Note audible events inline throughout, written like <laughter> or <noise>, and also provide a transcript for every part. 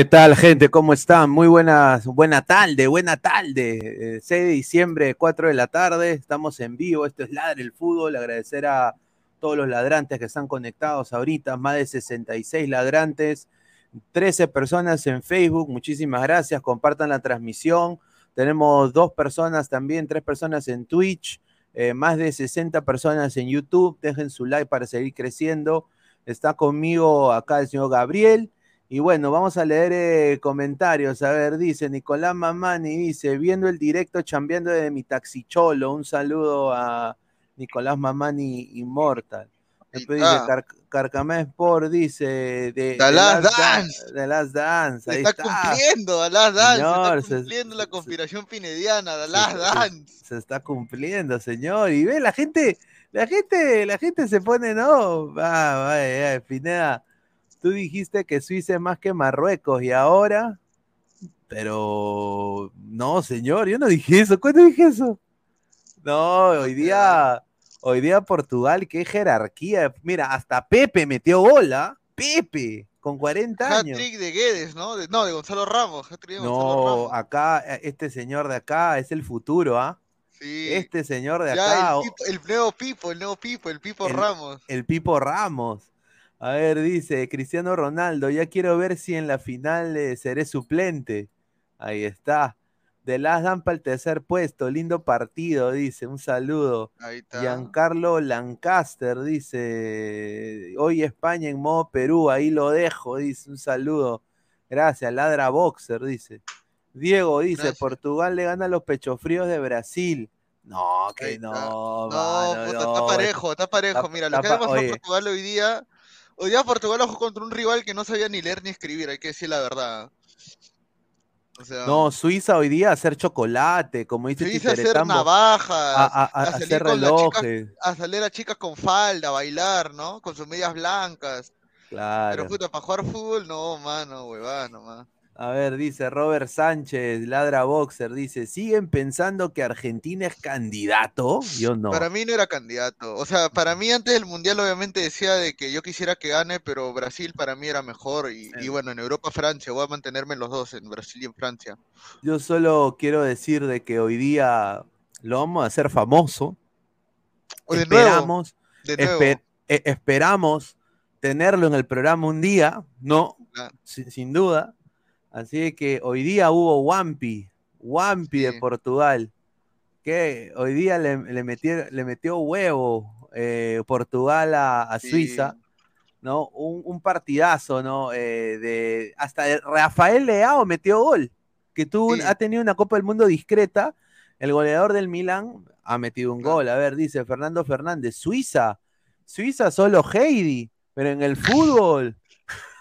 ¿Qué tal, gente? ¿Cómo están? Muy buenas, buena tarde, buena tarde. 6 de diciembre, 4 de la tarde, estamos en vivo. Esto es Ladre el Fútbol. Agradecer a todos los ladrantes que están conectados ahorita, más de 66 ladrantes, 13 personas en Facebook. Muchísimas gracias. Compartan la transmisión. Tenemos dos personas también, tres personas en Twitch, eh, más de 60 personas en YouTube. Dejen su like para seguir creciendo. Está conmigo acá el señor Gabriel. Y bueno, vamos a leer eh, comentarios. A ver, dice Nicolás Mamani, dice, viendo el directo chambeando de mi taxicholo. Un saludo a Nicolás Mamani Immortal. Después dice. Car Carcamé Sport, dice de, The Last Last Dance. Last Dance. Se ahí está, está. cumpliendo, The Last Dance. Señor, se se- está cumpliendo la se- conspiración pinediana, The se- Last se- Dance. Se está cumpliendo, señor. Y ve, la gente, la gente, la gente se pone, no, va, va, va, Pineda, tú dijiste que Suiza es más que Marruecos y ahora, pero no, señor, yo no dije eso. ¿Cuándo dije eso? No, hoy día, hoy día Portugal, qué jerarquía. Mira, hasta Pepe metió bola. Pepe, con 40 años. Hat-trick de Guedes, ¿no? De- no, de Gonzalo Ramos. hat-trick de Gonzalo No, Ramos. acá, este señor de acá es el futuro, ¿ah? Sí. Este señor de Ya, acá, el, nuevo Pipo, el nuevo Pipo, el Pipo El- Ramos. el Pipo Ramos. A ver, dice Cristiano Ronaldo, ya quiero ver si en la final eh, seré suplente. Ahí está. De las dan para el tercer puesto, lindo partido, dice, un saludo. Ahí está. Giancarlo Lancaster dice, hoy España en modo Perú, ahí lo dejo, dice, un saludo. Gracias, Ladra Boxer, dice. Diego dice, Gracias. Portugal le gana a los pechofríos de Brasil. No, Ahí que está. no, No, mano, puta, no, está parejo, está parejo. Mira, lo que ha oye. Portugal hoy día. Hoy día Portugal jugó contra un rival que no sabía ni leer ni escribir, hay que decir la verdad. O sea, No, Suiza hoy día hacer chocolate, como dice dice hacer navajas, a, a- a- a salir hacer las chicas- relojes, a salir a chicas con falda, a bailar, ¿no? Con sus medias blancas. claro. Pero puta, para jugar fútbol, no, mano, huevada nomás. A ver, dice Robert Sánchez, ladra boxer, dice, ¿siguen pensando que Argentina es candidato? Yo no. Para mí no era candidato. O sea, para mí antes del Mundial obviamente decía de que yo quisiera que gane, pero Brasil para mí era mejor. Y, y bueno, en Europa, Francia, voy a mantenerme en los dos, en Brasil y en Francia. Yo solo quiero decir de que hoy día lo vamos a hacer famoso. O de nuevo, esperamos, de nuevo. espe- e- esperamos tenerlo en el programa un día, no, Claro. sin duda. Así que hoy día hubo Wampi, Wampi de. Portugal, que hoy día le, le metió, le metió huevo eh, Portugal a, a Sí. Suiza, ¿no? Un, un partidazo, ¿no? Eh, de, hasta el Rafael Leao metió gol, que tuvo, Sí. ha tenido una Copa del Mundo discreta. El goleador del Milan ha metido un gol. A ver, dice Fernando Fernández, Suiza, Suiza solo Heidi, pero en el fútbol.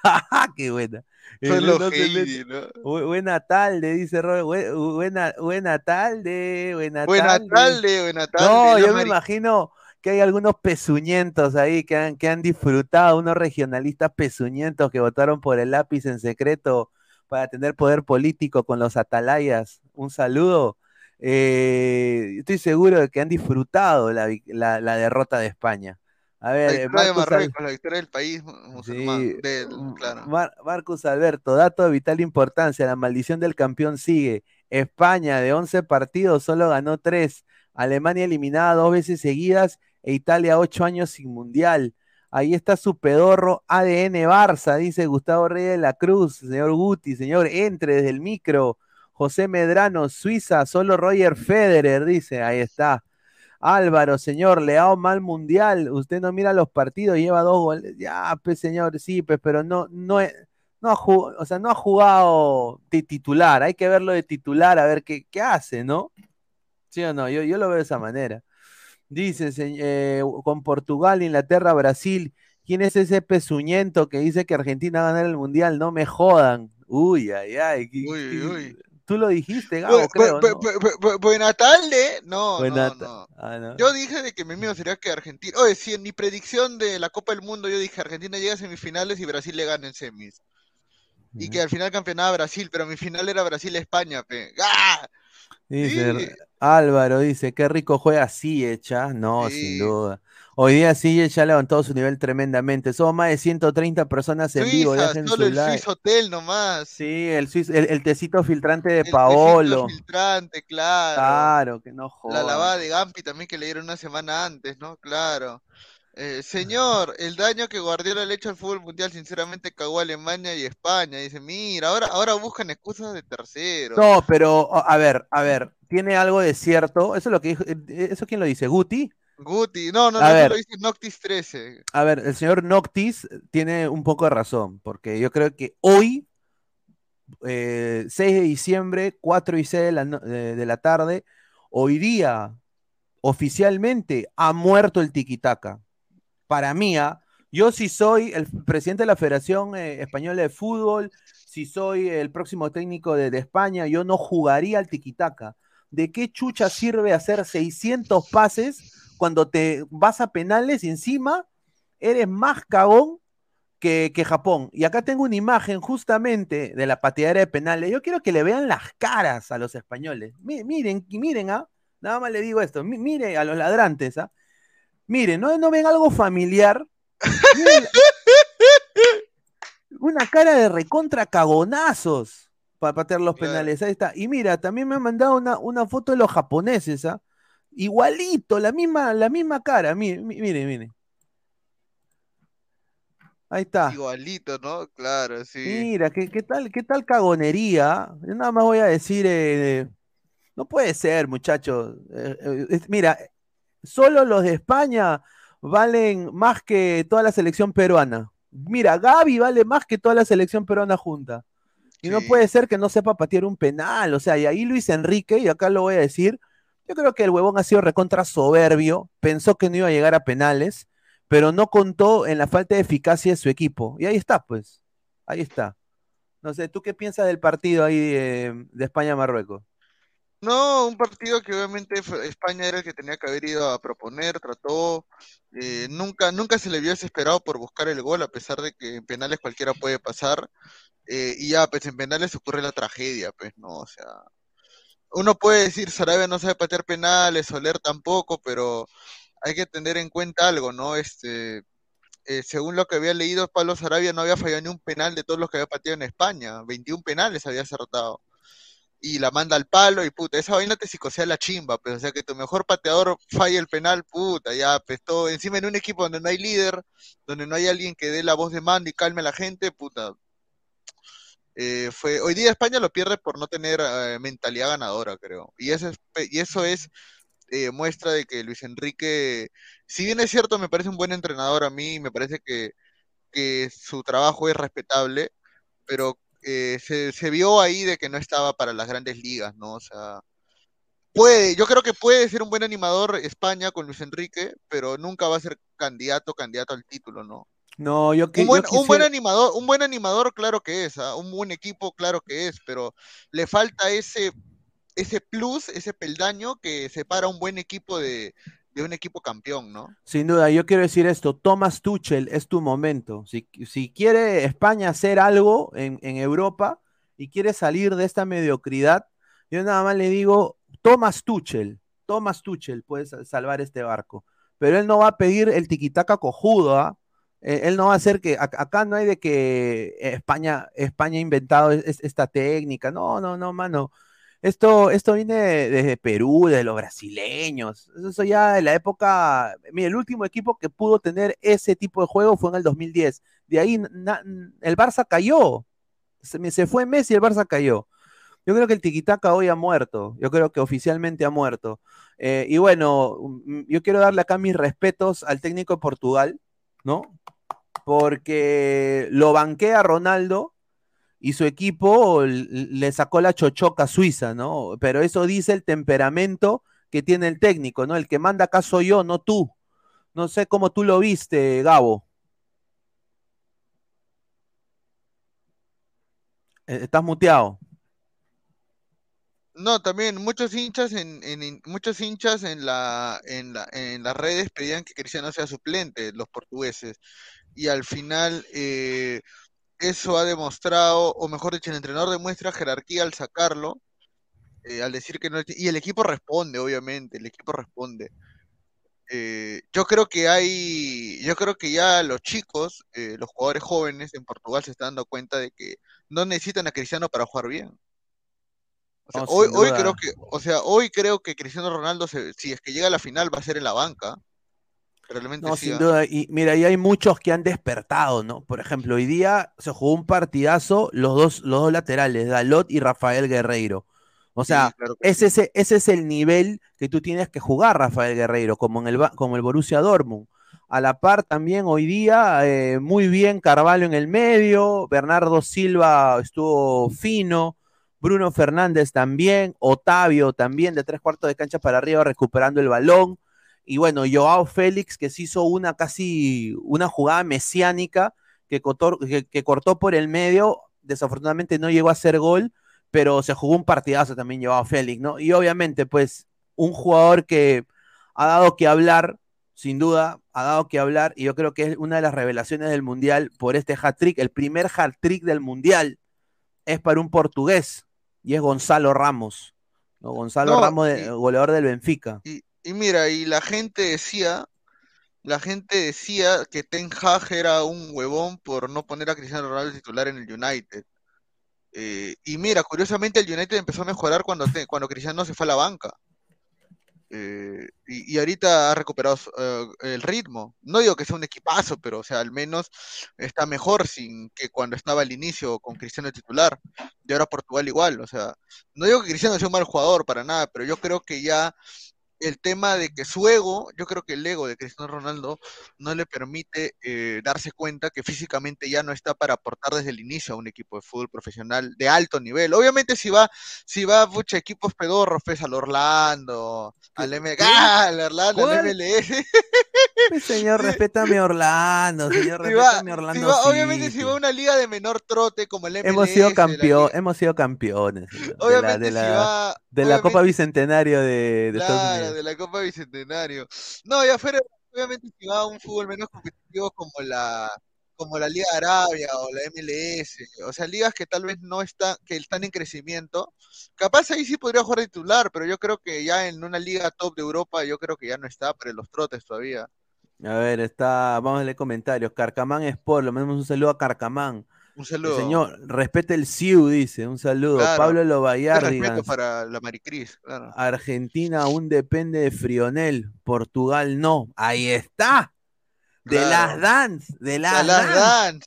<laughs> ¡Qué buena! Eh, Solo no Heidi, ¿no? Bu- Buena tarde, dice Robert. Bu- Buena, buena tarde, buena, Buena tarde. tarde, buena tarde. No, yo me imagino que hay algunos pezuñentos ahí que han, que han disfrutado, unos regionalistas pezuñentos que votaron por el lápiz en secreto para tener poder político con los atalayas. Un saludo. Eh, estoy seguro de que han disfrutado la, vi- la- la derrota de España. A La ver, de Marcus Al- Marruecos, la victoria del país mu- musulmán. Sí, del- claro. Mar- Alberto, dato de vital importancia, la maldición del campeón sigue. España de 11 partidos solo ganó 3, Alemania eliminada dos veces seguidas e Italia 8 años sin mundial. Ahí está su pedorro ADN Barça, dice Gustavo Reyes de la Cruz, señor Guti, señor, entre desde el micro. José Medrano, Suiza, solo Roger Federer, dice, ahí está. Álvaro, señor, Leao mal mundial. Usted no mira los partidos, lleva dos goles. Ya, pues, señor, sí, pues, pero no, no, no ha jugado, o sea, no ha jugado de titular. Hay que verlo de titular a ver qué, qué hace, ¿no? ¿Sí o no? Yo, yo lo veo de esa manera. Dice, eh, con Portugal, Inglaterra, Brasil. ¿Quién es ese pezuñento que dice que Argentina va a ganar el mundial? No me jodan. Uy, ay, ay. ¿qué- Uy, uy. Tú lo dijiste, Gabo, Bu- bu- creo, bu- ¿no? bu- bu- bu- Buena tarde. No, Buena no, no. Ah, no. Yo dije de que mi mío sería que Argentina. Oye, sí, en mi predicción de la Copa del Mundo yo dije Argentina llega a semifinales y Brasil le gana en semis. Y que al final campeonaba Brasil, pero mi final era Brasil-España, pe. ¡Ah! Dice Sí. Álvaro, dice, qué rico juega Ziyech, No, Sí. sin duda. Hoy día Ziyech ya ha levantado su nivel tremendamente. Somos más de 130 personas en vivo. Suiza, Dejen solo su el like. Swiss Hotel nomás. Sí, el, suiz- el, el tecito filtrante de El tecito Paolo. filtrante, claro. Claro, que no La jodan. lavada de Gampi también que le dieron una semana antes, ¿no? Claro. Eh, señor, el daño que Guardiola le ha hecho al fútbol mundial, sinceramente cagó a Alemania y España. Dice, mira, ahora, ahora buscan excusas de terceros. No, pero a ver, a ver, tiene algo de cierto. Eso es lo que dijo, eh, ¿eso quién lo dice? ¿Guti? Guti, no, no, A no, ver. lo dice Noctis 13. A ver, el señor Noctis tiene un poco de razón, porque yo creo que hoy, eh, 6 de diciembre, 4 y 6 de la, de- de la tarde, hoy día, oficialmente, ha muerto el tiquitaca. Para mí, ¿ah? yo si soy el presidente de la Federación eh, Española de Fútbol, si soy el próximo técnico de, de España, yo no jugaría al tiquitaca. ¿De qué chucha sirve hacer 600 pases cuando te vas a penales encima eres más cagón que, que Japón? Y acá tengo una imagen justamente de la pateadera de penales. Yo quiero que le vean las caras a los españoles. Mi- miren, miren, ¿ah? Nada más le digo esto. Mi- mire a los ladrantes, ¿ah? Miren, ¿no, no ven algo familiar? Miren una cara de recontra cagonazos para patear los penales. Ahí está. Y mira, también me han mandado una, una foto de los japoneses, ¿ah? Igualito, la misma, la misma cara. Miren, miren. Ahí está. Igualito, ¿no? Claro, sí. Mira, ¿qué, qué tal, qué tal cagonería? Yo nada más voy a decir, eh, no puede ser, muchachos. Eh, eh, es- mira, solo los de España valen más que toda la selección peruana. Mira, Gaby vale más que toda la selección peruana junta. Y no puede ser que no sepa patear un penal. O sea, y ahí Luis Enrique, y acá lo voy a decir, yo creo que el huevón ha sido recontra soberbio, pensó que no iba a llegar a penales, pero no contó en la falta de eficacia de su equipo. Y ahí está, pues. Ahí está. No sé, ¿tú qué piensas del partido ahí de, España-Marruecos? No, un partido que obviamente España era el que tenía que haber ido a proponer, trató, eh, nunca, nunca se le vio desesperado por buscar el gol, a pesar de que en penales cualquiera puede pasar. eh, y ya, pues en penales ocurre la tragedia, pues, ¿no? O sea, uno puede decir Sarabia no sabe patear penales, Soler tampoco, pero hay que tener en cuenta algo, ¿no? Este, eh, según lo que había leído, Pablo Sarabia no había fallado ni un penal de todos los que había pateado en España, 21 penales había acertado. Y la manda al palo y puta, esa vaina te psicosea la chimba, pues, o sea, que tu mejor pateador falle el penal, puta, ya, pues todo, encima en un equipo donde no hay líder, donde no hay alguien que dé la voz de mando y calme a la gente, puta, eh, fue, hoy día España lo pierde por no tener eh, mentalidad ganadora, creo. Y eso es, eh, muestra de que Luis Enrique, si bien es cierto, me parece un buen entrenador a mí, me parece que, su trabajo es respetable, pero se, se, vio ahí de que no estaba para las grandes ligas, ¿no? O sea, puede, yo creo que puede ser un buen animador España con Luis Enrique, pero nunca va a ser candidato, candidato al título, ¿no? No, yo que un buen, un buen animador, un buen animador, claro que es, ¿ah? un buen equipo, claro que es, pero le falta ese, ese plus, ese peldaño que separa un buen equipo de, de un equipo campeón, ¿no? Sin duda, yo quiero decir esto, Thomas Tuchel es tu momento. Si, si quiere España hacer algo en, en, Europa y quiere salir de esta mediocridad, yo nada más le digo, Thomas Tuchel, Thomas Tuchel puede salvar este barco. Pero él no va a pedir el tiquitaca cojudo, ¿ah? Eh, él no va a hacer que, acá no hay de que España, España ha inventado esta técnica, no, no, no, mano. Esto, esto viene desde Perú, de los brasileños. Eso ya de la época. Mira, el último equipo que pudo tener ese tipo de juego fue en el 2010. De ahí el Barça cayó. Se, se, fue Messi y el Barça cayó. Yo creo que el Tiquitaca hoy ha muerto. Yo creo que oficialmente ha muerto. Eh, y bueno, mm, yo quiero darle acá mis respetos al técnico de Portugal, ¿no? Porque lo banquea Ronaldo y su equipo le sacó la chochoca suiza, ¿no? Pero eso dice el temperamento que tiene el técnico, ¿no? El que manda acá soy yo, no tú. No sé cómo tú lo viste, Gabo. Eh, estás muteado. No, también muchos hinchas en, muchos hinchas en la, en en las redes pedían que Cristiano sea suplente, los portugueses. Y al final eh, eso ha demostrado, o mejor dicho, el entrenador demuestra jerarquía al sacarlo, eh, al decir que no. Y el equipo responde, obviamente, el equipo responde. Eh, yo creo que hay, yo creo que ya los chicos, los jugadores jóvenes en Portugal se están dando cuenta de que no necesitan a Cristiano para jugar bien hoy, hoy creo que, o sea, hoy creo que Cristiano Ronaldo, si es que llega a la final, va a ser en la banca. Realmente no, sin ¿ah? duda. Y mira, y hay muchos que han despertado, ¿no? Por ejemplo, hoy día se jugó un partidazo los dos, los dos laterales, Dalot y Rafael Guerreiro. O sea, ese, ese, es el nivel que tú tienes que jugar, Rafael Guerreiro, como en el, como el Borussia Dortmund. A la par también hoy día, eh, muy bien Carvalho en el medio, Bernardo Silva estuvo fino, Bruno Fernández también, Otavio también de tres cuartos de cancha para arriba recuperando el balón. Y bueno, Joao Félix que se hizo una casi una jugada mesiánica que cortó, que, cortó por el medio, desafortunadamente no llegó a hacer gol, pero se jugó un partidazo también Joao Félix, ¿no? Y obviamente pues un jugador que ha dado que hablar, sin duda, ha dado que hablar, y yo creo que es una de las revelaciones del Mundial por este hat-trick, el primer hat-trick del Mundial es para un portugués, y es Gonzalo Ramos. ¿no? Gonzalo Ramos, goleador del Benfica. Y, mira, y la gente decía, la gente decía que Ten Hag era un huevón por no poner a Cristiano Ronaldo titular en el United. Eh, y mira, curiosamente el United empezó a mejorar cuando, cuando Cristiano se fue a la banca. Eh, y, ahorita ha recuperado eh, el ritmo. No digo que sea un equipazo, pero o sea, al menos está mejor sin que cuando estaba al inicio con Cristiano titular. Y ahora Portugal igual. O sea, no digo que Cristiano sea un mal jugador para nada, pero yo creo que ya el tema de que su ego, yo creo que el ego de Cristiano Ronaldo no le permite eh, darse cuenta que físicamente ya no está para aportar desde el inicio a un equipo de fútbol profesional de alto nivel. Obviamente si va, si va mucha equipos pedorros, pues al Orlando, al <laughs> al Orlando, al MLS. Señor, respétame Orlando, <laughs> señor, respétame Orlando. obviamente si va a una liga de menor trote como el MLS. Hemos sido, campeón, hemos sido campeones. Obviamente de la, de la, Copa Bicentenario de, de Estados Unidos de la Copa Bicentenario. No, ya fuera, obviamente si va a un fútbol menos competitivo como la como la Liga Arabia o la MLS, o sea, ligas que tal vez no están, que están en crecimiento, capaz ahí sí podría jugar titular, pero yo creo que ya en una liga top de Europa, yo creo que ya no está, pero en los trotes todavía. A ver, está, vamos a leer comentarios. Carcamán Sport, le mandamos un saludo a Carcamán. Un saludo. señor, respete el CIU, dice, un saludo. Claro. Pablo Un Lobayardi. respeto para la Maricris, claro. Argentina aún depende de Frionel, Portugal no. Ahí está. De las dance, de las dance, Dan.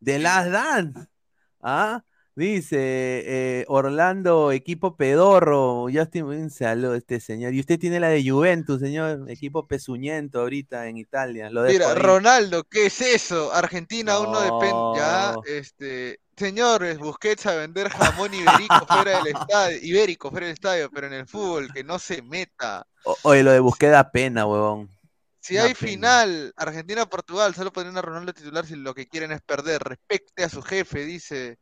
de las dance. ¿Ah? Dice eh, Orlando, equipo pedorro. Justin, un saludo a este señor. Y usted tiene la de Juventus, señor, equipo pezuñento ahorita en Italia. Lo Mira. Ronaldo, ¿qué es eso? Argentina aún no depende. Ya, este. Señores, Busquets a vender jamón ibérico fuera del estadio, ibérico fuera del estadio, pero en el fútbol, que no se meta. O- Oye, lo de Busquets da pena, huevón. Si hay final, Argentina-Portugal, solo ponen a Ronaldo titular si lo que quieren es perder. Respecte a su jefe, dice.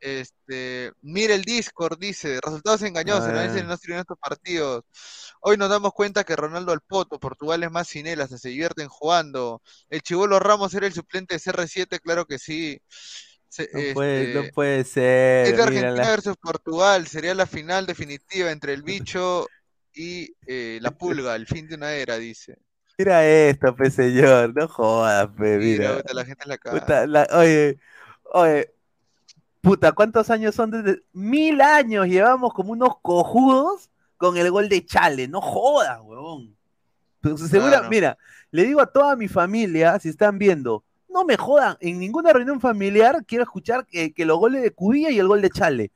Este, mire el Discord, dice. Resultados engañosos, Ah. análisis no sirven estos partidos. Hoy nos damos cuenta que Ronaldo al poto, Portugal es más sin él, hasta se divierten jugando. El Chivolo Ramos era el suplente de CR7, claro que sí. Se- No puede, no este, puede ser. es de Argentina versus Portugal, sería la final definitiva entre el bicho y eh, la <laughs> pulga, el fin de una era, dice. Mira esto, pe señor, no jodas, pe, Mira, mira. puta, la gente la. Puta, la- oye, oye, puta, ¿cuántos años son? Desde, mil años llevamos como unos cojudos con el gol de Chale, no jodas, huevón. Segura- mira, le digo a toda mi familia, si están viendo, no me jodan, en ninguna reunión familiar quiero escuchar que, que los goles de Cubilla y el gol de Chale.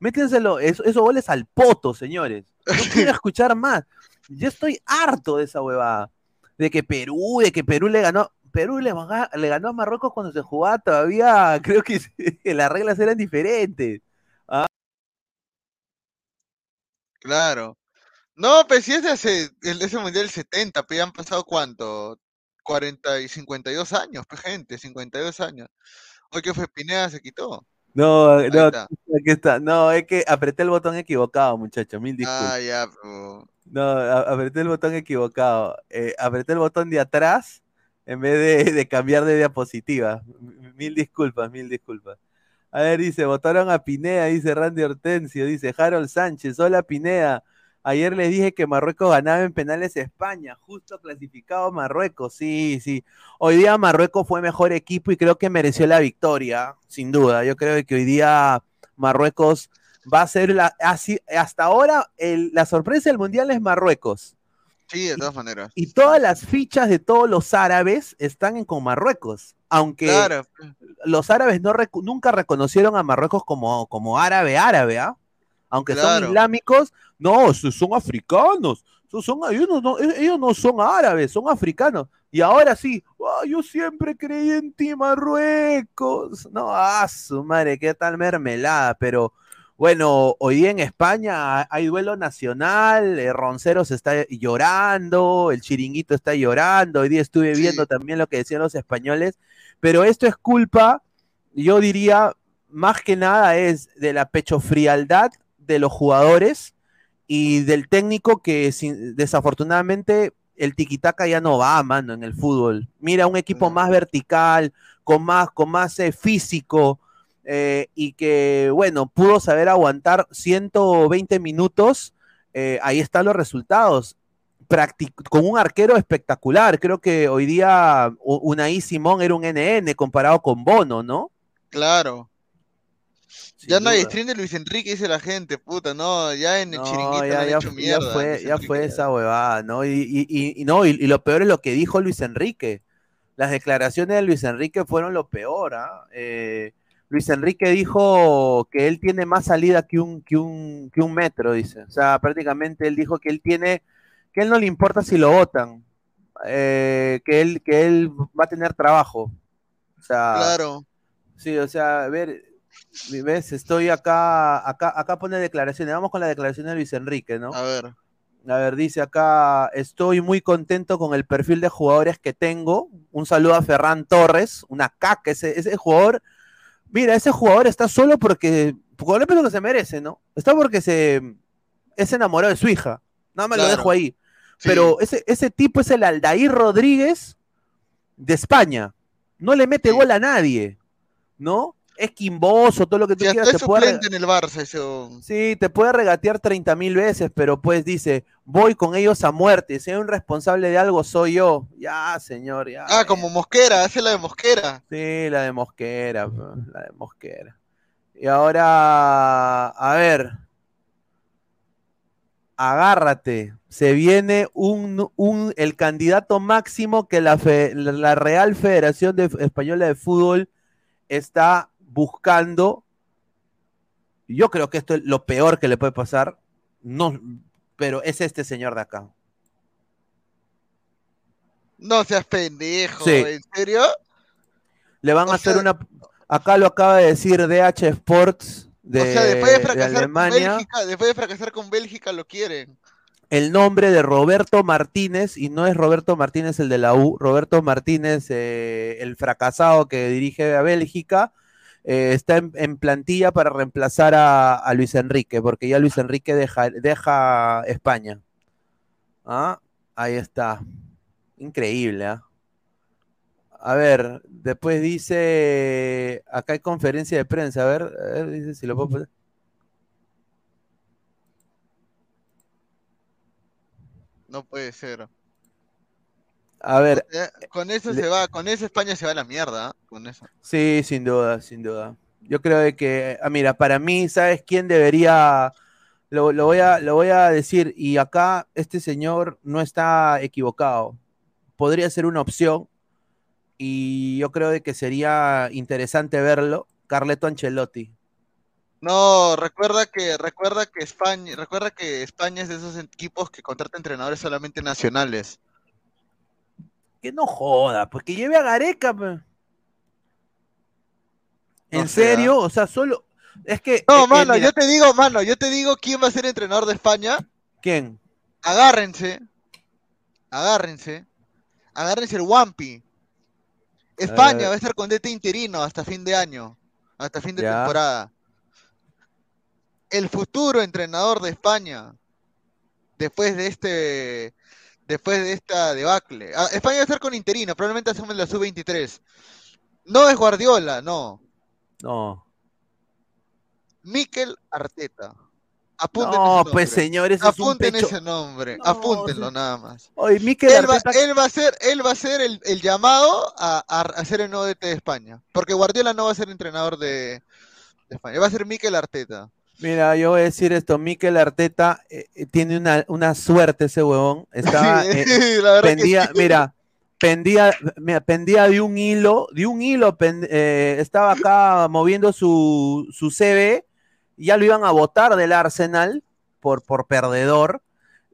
Métenselo, eso- esos goles al poto, señores. No quiero <laughs> escuchar más. Yo estoy harto de esa huevada. De que Perú, de que Perú le ganó. Perú le, le ganó a Marruecos cuando se jugaba todavía. <laughs> Creo que <laughs> las reglas eran diferentes. Claro. No, pues si es de hace, el, ese mundial del 70, pues han pasado cuánto, 40 y 52 años, pues gente, 52 años. Hoy que fue Pineda se quitó. No, Ahí no, está. aquí está. No, es que apreté el botón equivocado, muchachos. Mil disculpas. Ah, ya, pues. No, apreté el botón equivocado. Eh, apreté el botón de atrás en vez de, <laughs> de cambiar de diapositiva. Mil disculpas, mil disculpas. A ver, dice, votaron a Pineda, dice Randy Hortensio, dice Harold Sánchez, hola Pineda. Ayer les dije que Marruecos ganaba en penales España, justo clasificado Marruecos, sí, sí. Hoy día Marruecos fue mejor equipo y creo que mereció la victoria, sin duda. Yo creo que hoy día Marruecos va a ser la, así, hasta ahora el- la sorpresa del mundial es Marruecos. Sí, de todas maneras. Y todas las fichas de todos los árabes están en con Marruecos. Aunque Claro, los árabes no nunca reconocieron a Marruecos como, como árabe árabe, ¿ah? Aunque son islámicos, no, son africanos. Son, ellos, no, no- ellos no son árabes, son africanos. Y ahora sí, "Ah, yo siempre creí en ti, Marruecos. No, ah, su madre, qué tal mermelada. Pero bueno, hoy en España hay duelo nacional, eh, Ronceros está llorando, el Chiringuito está llorando. Hoy día estuve Sí. viendo también lo que decían los españoles. Pero esto es culpa, yo diría, más que nada es de la pechofrialdad de los jugadores y del técnico que sin- desafortunadamente el tiquitaca ya no va, mano, en el fútbol. Mira, un equipo más vertical, con más, con más eh, físico, eh, y que, bueno, pudo saber aguantar 120 minutos, eh, ahí están los resultados. Practic- con un arquero espectacular. Creo que hoy día Unai Simón era un NN comparado con Bono, ¿no? claro. Sin Ya no hay duda. stream de Luis Enrique, dice la gente, puta, no, ya en el No, chiringuito ya, le han ya hecho fu- ya mierda. a fue, Luis ya Enrique, fue esa huevada, ¿no? Y, y- y- y no, y, y lo peor es lo que dijo Luis Enrique. Las declaraciones de Luis Enrique fueron lo peor, ¿ah? Eh, Luis Enrique dijo que él tiene más salida que un, que un, que un metro, dice. O sea, prácticamente él dijo que él tiene, que él no le importa si lo votan, eh, que él, que él va a tener trabajo. O sea, Claro. Sí, o sea, a ver, ves, estoy acá, acá, acá pone declaraciones. Vamos con la declaración de Luis Enrique, ¿no? A ver. A ver, dice acá, estoy muy contento con el perfil de jugadores que tengo. Un saludo a Ferran Torres, una caca, ese, ese jugador. Mira, ese jugador está solo porque, por lo que se merece, ¿no? Está porque se es enamorado de su hija. Nada más lo dejo ahí. Sí. Pero ese, ese tipo es el Aldair Rodríguez de España. No le mete Sí. gol a nadie, ¿no? Es quimboso, todo lo que tú Si quieras. Te puede, en el Barça huevón. Sí, te puede regatear 30 mil veces, pero pues dice, voy con ellos a muerte. Si hay un responsable de algo, soy yo. Ya, señor, ya. Ah, eh. como Mosquera, hace la de Mosquera. Sí, la de Mosquera, la de Mosquera. Y ahora, a ver. Agárrate. Se viene un, un- el candidato máximo que la, fe- la- la Real Federación de- Española de Fútbol está buscando. Yo creo que esto es lo peor que le puede pasar. No, pero es este señor de acá. No seas pendejo, Sí. ¿en serio? Le van O a hacer una. Acá lo acaba de decir DH Sports de, o sea, después de de fracasar con Alemania. Bélgica, después de fracasar con Bélgica lo quieren. El nombre de Roberto Martínez, y no es Roberto Martínez el de la U, Roberto Martínez, eh, el fracasado que dirige a Bélgica, eh, está en, plantilla para reemplazar a, Luis Enrique, porque ya Luis Enrique deja, deja España. Ah, ahí está. Increíble, ¿ah? A ver, después dice, acá hay conferencia de prensa, a ver, a ver, dice si lo puedo poner. No puede ser. A ver, con eso le- se va, con eso España se va a la mierda, ¿ah? con eso. Sí, sin duda, sin duda. Yo creo de que, ah, mira, para mí, ¿sabes quién debería? Lo, lo voy a, lo voy a decir, y acá este señor no está equivocado. Podría ser una opción, y yo creo de que sería interesante verlo. Carleto Ancelotti. No, recuerda que, recuerda que España, recuerda que España es de esos equipos que contrata entrenadores solamente nacionales. Que no joda, pues que lleve a Gareca. pues. ¿En serio? O sea, solo. Es que. No, mano, yo te digo, mano, yo te digo quién va a ser entrenador de España. ¿Quién? Agárrense, agárrense, agárrense el Wampi. España Eh. va a estar con DT interino hasta fin de año, hasta fin de Ya. temporada. El futuro entrenador de España, después de este, después de esta debacle. Ah, España va a estar con interino, probablemente asume la sub-23. No es Guardiola, no. No. Mikel Arteta. Apunten No, ese pues nombre. señor, ese es un Apunten pecho. ese nombre, No, apúntenlo sí. nada más. Oye, Mikel Él va, Arteta- él va a ser, él va a ser el, el llamado a, a, a ser el nuevo DT de España. Porque Guardiola no va a ser entrenador de, de España, va a ser Mikel Arteta. Mira, yo voy a decir esto, Mikel Arteta eh, eh, tiene una, una suerte ese huevón. Estaba, eh, <laughs> la verdad que pendía, sí. mira, pendía, mira, pendía de un hilo, de un hilo, eh, estaba acá moviendo su, su CV, ya lo iban a votar del Arsenal por, por perdedor,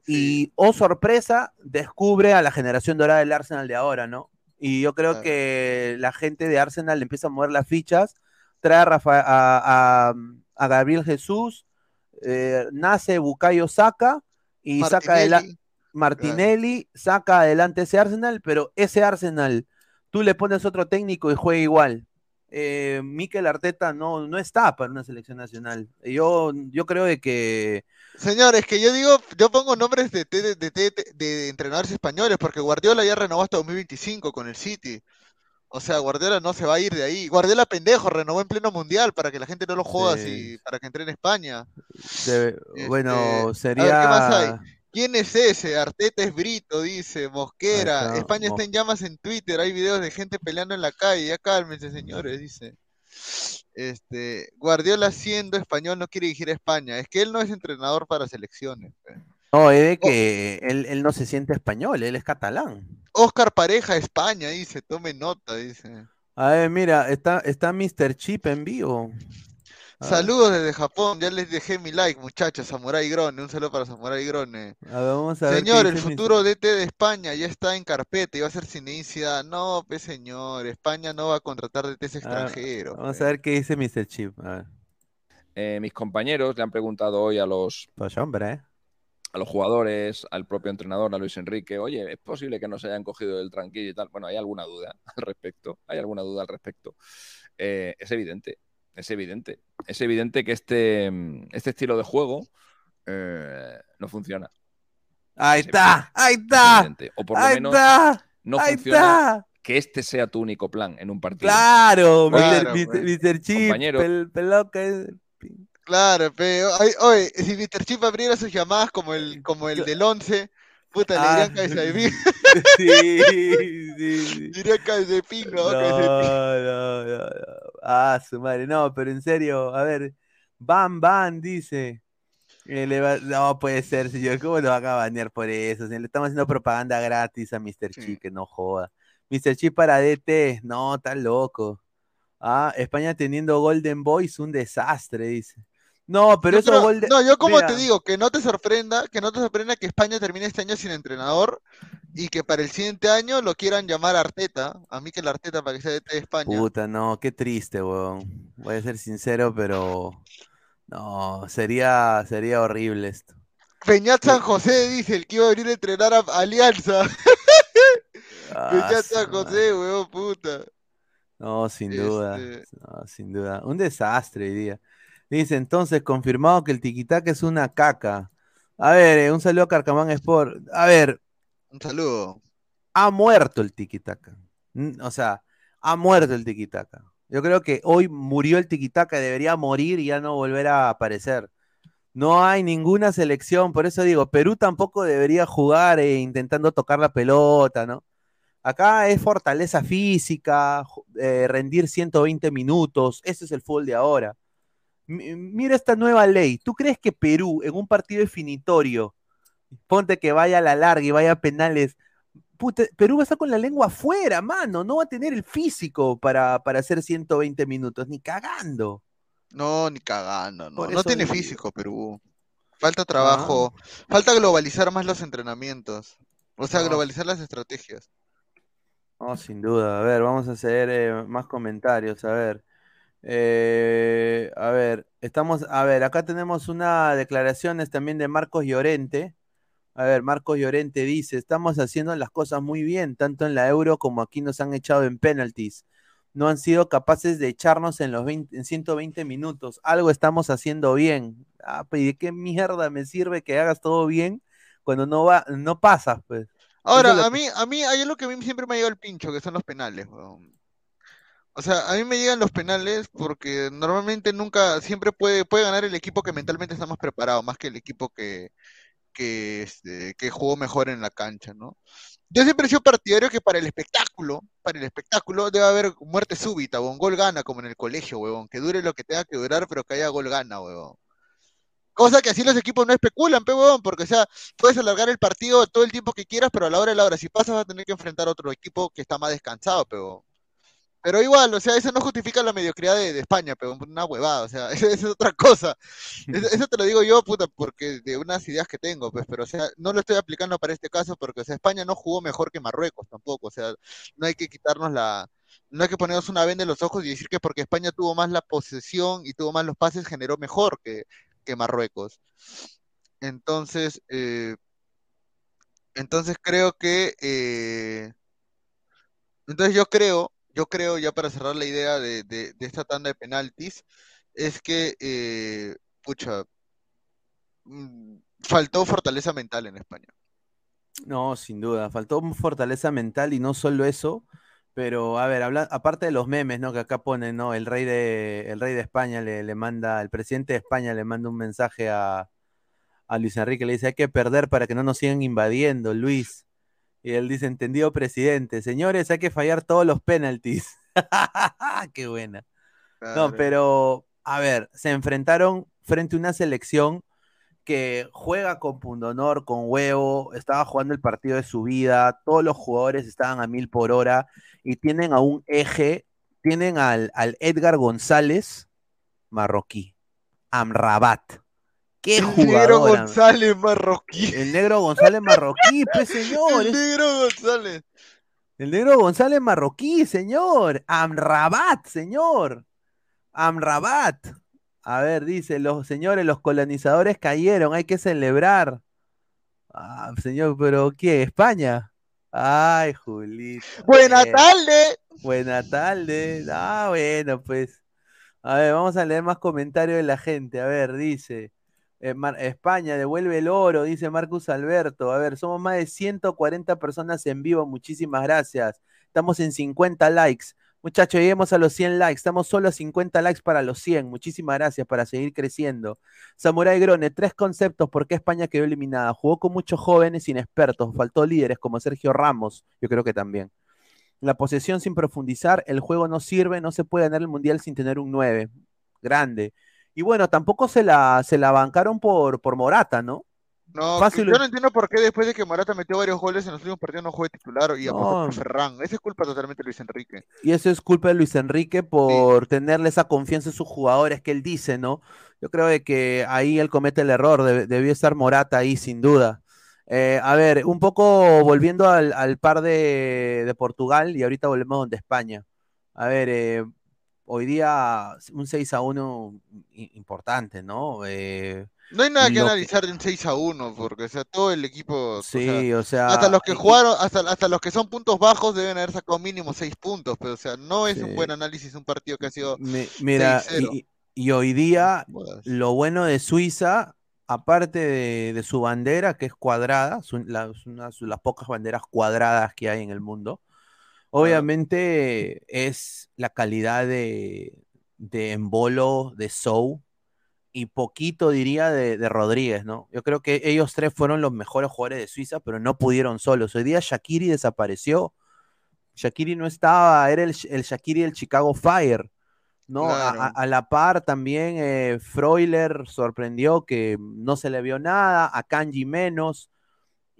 y, oh sorpresa, descubre a la generación dorada del Arsenal de ahora, ¿no? Y yo creo que la gente de Arsenal le empieza a mover las fichas, trae a, Rafa- a, a- a Gabriel Jesús, eh, nace Bukayo Saka y saca adelante Martinelli, saca adelante ese Arsenal, pero ese Arsenal, tú le pones otro técnico y juega igual. Eh, Mikel Arteta no, no está para una selección nacional. Yo, yo creo de que Señores, que yo digo, yo pongo nombres de, de, de, de- de entrenadores españoles, porque Guardiola ya renovó hasta 2025 con el City. O sea, Guardiola no se va a ir de ahí. Guardiola pendejo, renovó en pleno mundial para que la gente no lo joda Sí. así, para que entre en España. debe- Este, bueno, a ver, sería ¿qué más hay? ¿Quién es ese? Arteta es Brito, dice Mosquera. Está, España está en llamas en Twitter, hay videos de gente peleando en la calle. Ya cálmense, señores, dice. Este, Guardiola siendo español no quiere dirigir a España. Es que él no es entrenador para selecciones. pe. No, es de que él, él no se siente español, él es catalán. Oscar Pareja, España, dice. Tome nota, dice. A ver, mira, está, está Mr. Chip en vivo. Saludos desde Japón, ya les dejé mi like, muchachos. Samurai Grone, un saludo para Samurai Grone. a ver, vamos a ver. Señor, el futuro DT de España ya está en carpeta y va a ser Zidane. No, pues señor, España no va a contratar DTs extranjeros. Vamos a ver qué dice Mr. Chip. A ver. Eh, mis compañeros le han preguntado hoy a los, Pues hombre, ¿eh? A los jugadores, al propio entrenador, a Luis Enrique, oye, ¿es posible que no se hayan cogido del tranquillo y tal? Bueno, hay alguna duda <laughs> al respecto, hay alguna duda al respecto. Eh, es evidente, es evidente, es evidente que este, este estilo de juego eh, no funciona. Ahí Es está, ahí es está, evidente. O por lo ahí menos está, no ahí funciona está. que este sea tu único plan en un partido. Claro, Claro, Mr. pues. Mr. Chip, Compañero. pel- peloca es- Claro, pero, oye, si Mr. Chip abriera sus llamadas como el, como el del 11, puta, le Ah. dirían <laughs> cabeza de pingo, Sí, sí, sí. <laughs> dirían cabeza de pingo, No, no, no, no. Ah, su madre. No, pero en serio, a ver. Bam, bam, dice. Eh, le va- No puede ser, señor. ¿Cómo lo van a banear por eso? Le estamos haciendo propaganda gratis a Mr. Sí. Chip, que no joda. Mr. Chip para DT. No, está loco. Ah, España teniendo Golden Boys, un desastre, dice. No, pero No, eso pero- Golden. no, yo como Mira, te digo, que no te sorprenda, que no te sorprenda que España termine este año sin entrenador y que para el siguiente año lo quieran llamar Arteta, a mí que la Arteta para que sea de España. Puta, no, qué triste, weón. Voy a ser sincero, pero. No, sería, sería horrible esto. Peñat San José dice el que iba a venir a entrenar a Alianza. Ah, <laughs> Peñat San madre. José, weón, puta. No, sin duda. Este- No, sin duda. Un desastre hoy día. Dice entonces, confirmado que el tiquitaca es una caca. A ver, eh, un saludo a Carcamán Sport. A ver, Un saludo. ha muerto el tiquitaca. O sea, ha muerto el tiquitaca. Yo creo que hoy murió el tiquitaca, debería morir y ya no volver a aparecer. No hay ninguna selección, por eso digo, Perú tampoco debería jugar eh, intentando tocar la pelota, ¿no? Acá es fortaleza física, eh, rendir 120 minutos, ese es el fútbol de ahora. Mi- mira esta nueva ley. ¿Tú crees que Perú en un partido definitorio, ponte que vaya a la larga y vaya a penales, puta, Perú va a estar con la lengua afuera, mano, no va a tener el físico para, para hacer 120 minutos, ni cagando. No, ni cagando, no. No tiene digo. físico Perú. Falta trabajo. Falta globalizar más los entrenamientos. O sea, No. globalizar las estrategias. No, sin duda. A ver, vamos a hacer eh, más comentarios. A ver. Eh, a ver, estamos. A ver, acá tenemos una declaraciones también de Marcos Llorente. A ver, Marcos Llorente dice: Estamos haciendo las cosas muy bien, tanto en la Euro como aquí nos han echado en penalties. No han sido capaces de echarnos en los 20 en 120 minutos. Algo estamos haciendo bien. Ah, pues, ¿y de qué mierda me sirve que hagas todo bien cuando no va, no pasas, pues? Ahora, es lo a mí, a mí hay algo que a mí siempre me ha llegado el pincho, que son los penales, weón. O sea, a mí me llegan los penales porque normalmente nunca, siempre puede, puede ganar el equipo que mentalmente está más preparado, más que el equipo que, que, este, que jugó mejor en la cancha, ¿no? Yo siempre he sido partidario que para el espectáculo, para el espectáculo debe haber muerte súbita, un gol gana, como en el colegio, huevón, que dure lo que tenga que durar, pero que haya gol gana, huevón. Cosa que así los equipos no especulan, pe, huevón, porque, o sea, puedes alargar el partido todo el tiempo que quieras, pero a la hora de la hora, si pasas, vas a tener que enfrentar a otro equipo que está más descansado, pero. Pero igual, o sea, eso no justifica la mediocridad de, de España, pero una huevada, o sea, <laughs> eso, eso es otra cosa. Eso, <laughs> eso te lo digo yo, puta, porque de unas ideas que tengo, pues, pero, o sea, no lo estoy aplicando para este caso, porque, o sea, España no jugó mejor que Marruecos tampoco, o sea, no hay que quitarnos la. No hay que ponernos una venda en los ojos y decir que porque España tuvo más la posesión y tuvo más los pases, generó mejor que, que Marruecos. Entonces, eh, entonces creo que, eh, entonces yo creo, yo creo ya para cerrar la idea de, de- de esta tanda de penaltis, es que, eh, pucha, mm, faltó fortaleza mental en España. No, sin duda, faltó fortaleza mental y no solo eso, pero a ver, habla- aparte de los memes, ¿no? Que acá ponen, ¿no? El rey de, el rey de España le, le manda, el presidente de España le manda un mensaje a, a Luis Enrique, le dice, hay que perder para que no nos sigan invadiendo, Luis. Y él dice, entendido, presidente, señores, hay que fallar todos los penaltis. <laughs> Qué buena. No, pero, a ver, se enfrentaron frente a una selección que juega con pundonor, con huevo, estaba jugando el partido de su vida, todos los jugadores estaban a mil por hora y tienen a un eje, tienen al, al Edgar González, marroquí, Amrabat. ¡Qué El negro jugador! González marroquí. El negro González marroquí, pues <laughs> señor, El negro González. el negro González marroquí, señor. Amrabat, señor. Amrabat. A ver, dice, los señores, los colonizadores cayeron, hay que celebrar. Ah, señor, pero ¿qué? ¿España? Ay, Julito. Buena tarde. Buena tarde. Ah, bueno, pues. A ver, vamos a leer más comentarios de la gente. A ver, dice. Eh, España devuelve el oro, dice Marcus Alberto. A ver, somos más de 140 personas en vivo. Muchísimas gracias. Estamos en 50 likes. Muchachos, lleguemos a los 100 likes. Estamos solo a 50 likes para los 100. Muchísimas gracias para seguir creciendo. Samurai Grone, tres conceptos por qué España quedó eliminada. Jugó con muchos jóvenes inexpertos. Faltó líderes como Sergio Ramos. Yo creo que también. La posesión sin profundizar. El juego no sirve. No se puede ganar el mundial sin tener un 9. Grande. Y bueno, tampoco se la, se la bancaron por, por Morata, ¿no? No, Fácil. yo no entiendo por qué después de que Morata metió varios goles en los últimos partidos no juegue titular y apostó No. por Ferran. Esa es culpa totalmente de Luis Enrique. Y eso es culpa de Luis Enrique por tenerle esa confianza en sus jugadores que él dice, ¿no? Yo creo de que ahí él comete el error, deb- debió estar Morata ahí sin duda. Eh, a ver, un poco volviendo al, al par de, de Portugal y ahorita volvemos donde España. A ver, eh, hoy día un 6 a 1 i- importante, ¿no? Eh, No hay nada que analizar de un 6 a 1, porque o sea, todo el equipo, o sea, sí, o sea, hasta los que jugaron, hasta, hasta los que son puntos bajos deben haber sacado mínimo 6 puntos, pero o sea, no es Sí. un buen análisis un partido que ha sido mi- mira, 6-0. y, y hoy día. Lo bueno de Suiza, aparte de, de su bandera, que es cuadrada, son las pocas banderas cuadradas que hay en el mundo, obviamente es la calidad de, de Embolo, de Sou y poquito diría de, de Rodríguez, ¿no? Yo creo que ellos tres fueron los mejores jugadores de Suiza, pero no pudieron solos. Hoy día Shakiri desapareció. Shakiri no estaba, era el, el Shakiri del Chicago Fire. ¿no? A- Claro. A, a la par también eh, Freuler sorprendió que no se le vio nada, a Kanji menos.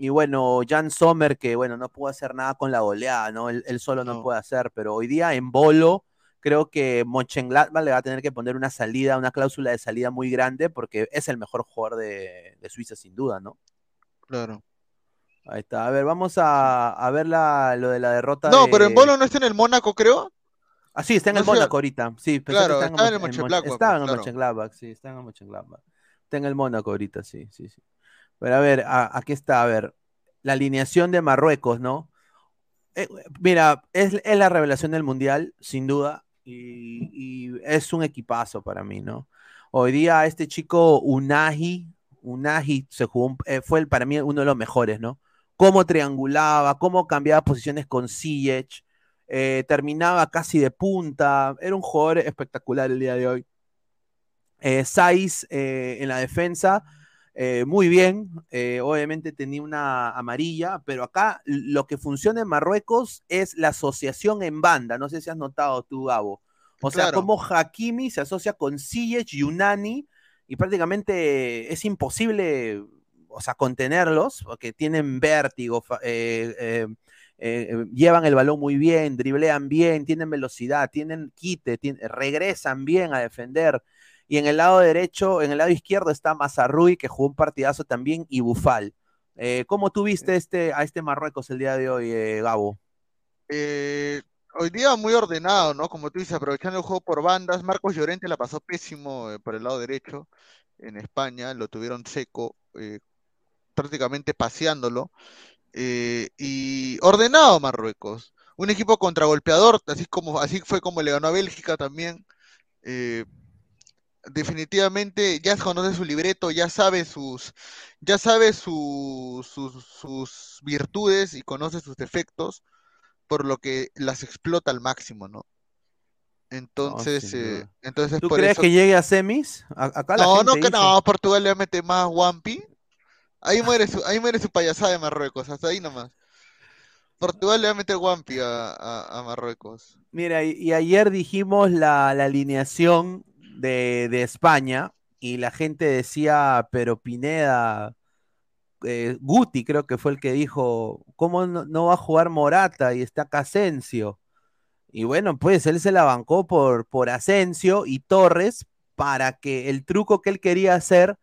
Y bueno, Jan Sommer, que bueno, no pudo hacer nada con la goleada, ¿no? Él, él solo no, No. puede hacer, pero hoy día en bolo, creo que Mönchengladbach le va a tener que poner una salida, una cláusula de salida muy grande, porque es el mejor jugador de, de Suiza, sin duda, ¿no? Claro. Ahí está. A ver, vamos a, a ver la, lo de la derrota. No, de- pero en Bolo no está en el Mónaco, creo. Ah, sí, está en el Mónaco ahorita. Sí, claro, estaba en el Mönchengladbach, Estaba en el. Mönchengladbach, sí, está en el Mönchengladbach. Está en el Mónaco ahorita, sí, sí, sí. Pero a ver, a- aquí está, a ver, la alineación de Marruecos, ¿no? Eh, mira, es, es la revelación del Mundial, sin duda, y, es un equipazo para mí, ¿no? Hoy día este chico Unagi, Unagi se jugó, eh, fue el- para mí uno de los mejores, ¿no? Cómo triangulaba, cómo cambiaba posiciones con Ziyech, eh, terminaba casi de punta, era un jugador espectacular el día de hoy. Eh, Saiz en la defensa, eh, muy bien, eh, obviamente tenía una amarilla, pero acá lo que funciona en Marruecos es la asociación en banda, no sé si has notado tú, Gabo. O sea, como Hakimi se asocia con Ziyech y Unani, y prácticamente es imposible, o sea, contenerlos, porque tienen vértigo, eh, llevan el balón muy bien, driblean bien, tienen velocidad, tienen quite, regresan bien a defender. Y en el lado derecho, en el lado izquierdo está Mazarrui, que jugó un partidazo también, y Bufal. Eh, ¿Cómo tuviste este, a este Marruecos el día de hoy, eh, Gabo? Eh, hoy día muy ordenado, ¿no? Como tú dices, aprovechando el juego por bandas. Marcos Llorente la pasó pésimo eh, por el lado derecho en España, lo tuvieron seco, prácticamente paseándolo. Y ordenado Marruecos. Un equipo contragolpeador, así como, así fue como le ganó a Bélgica también. Definitivamente ya conoce su libreto, ya sabe sus, ya sabe su- sus, sus virtudes y conoce sus defectos, por lo que las explota al máximo, ¿no? Entonces, eh, entonces ¿Tú por crees eso. que llegue a semis? A- acá la No, gente no, que dice- no, Portugal le mete más Wampi. Ahí muere su, ahí muere su payasada de Marruecos, hasta ahí nomás. Portugal le va a meter Wampi a, a- a Marruecos. Mira, y, y ayer dijimos la, la alineación de, España y la gente decía, pero Pineda, eh, Guti creo que fue el que dijo, ¿cómo no, no va a jugar Morata y está Asensio? Y bueno, pues él se la bancó por, por Asensio y Torres para que el truco que él quería hacer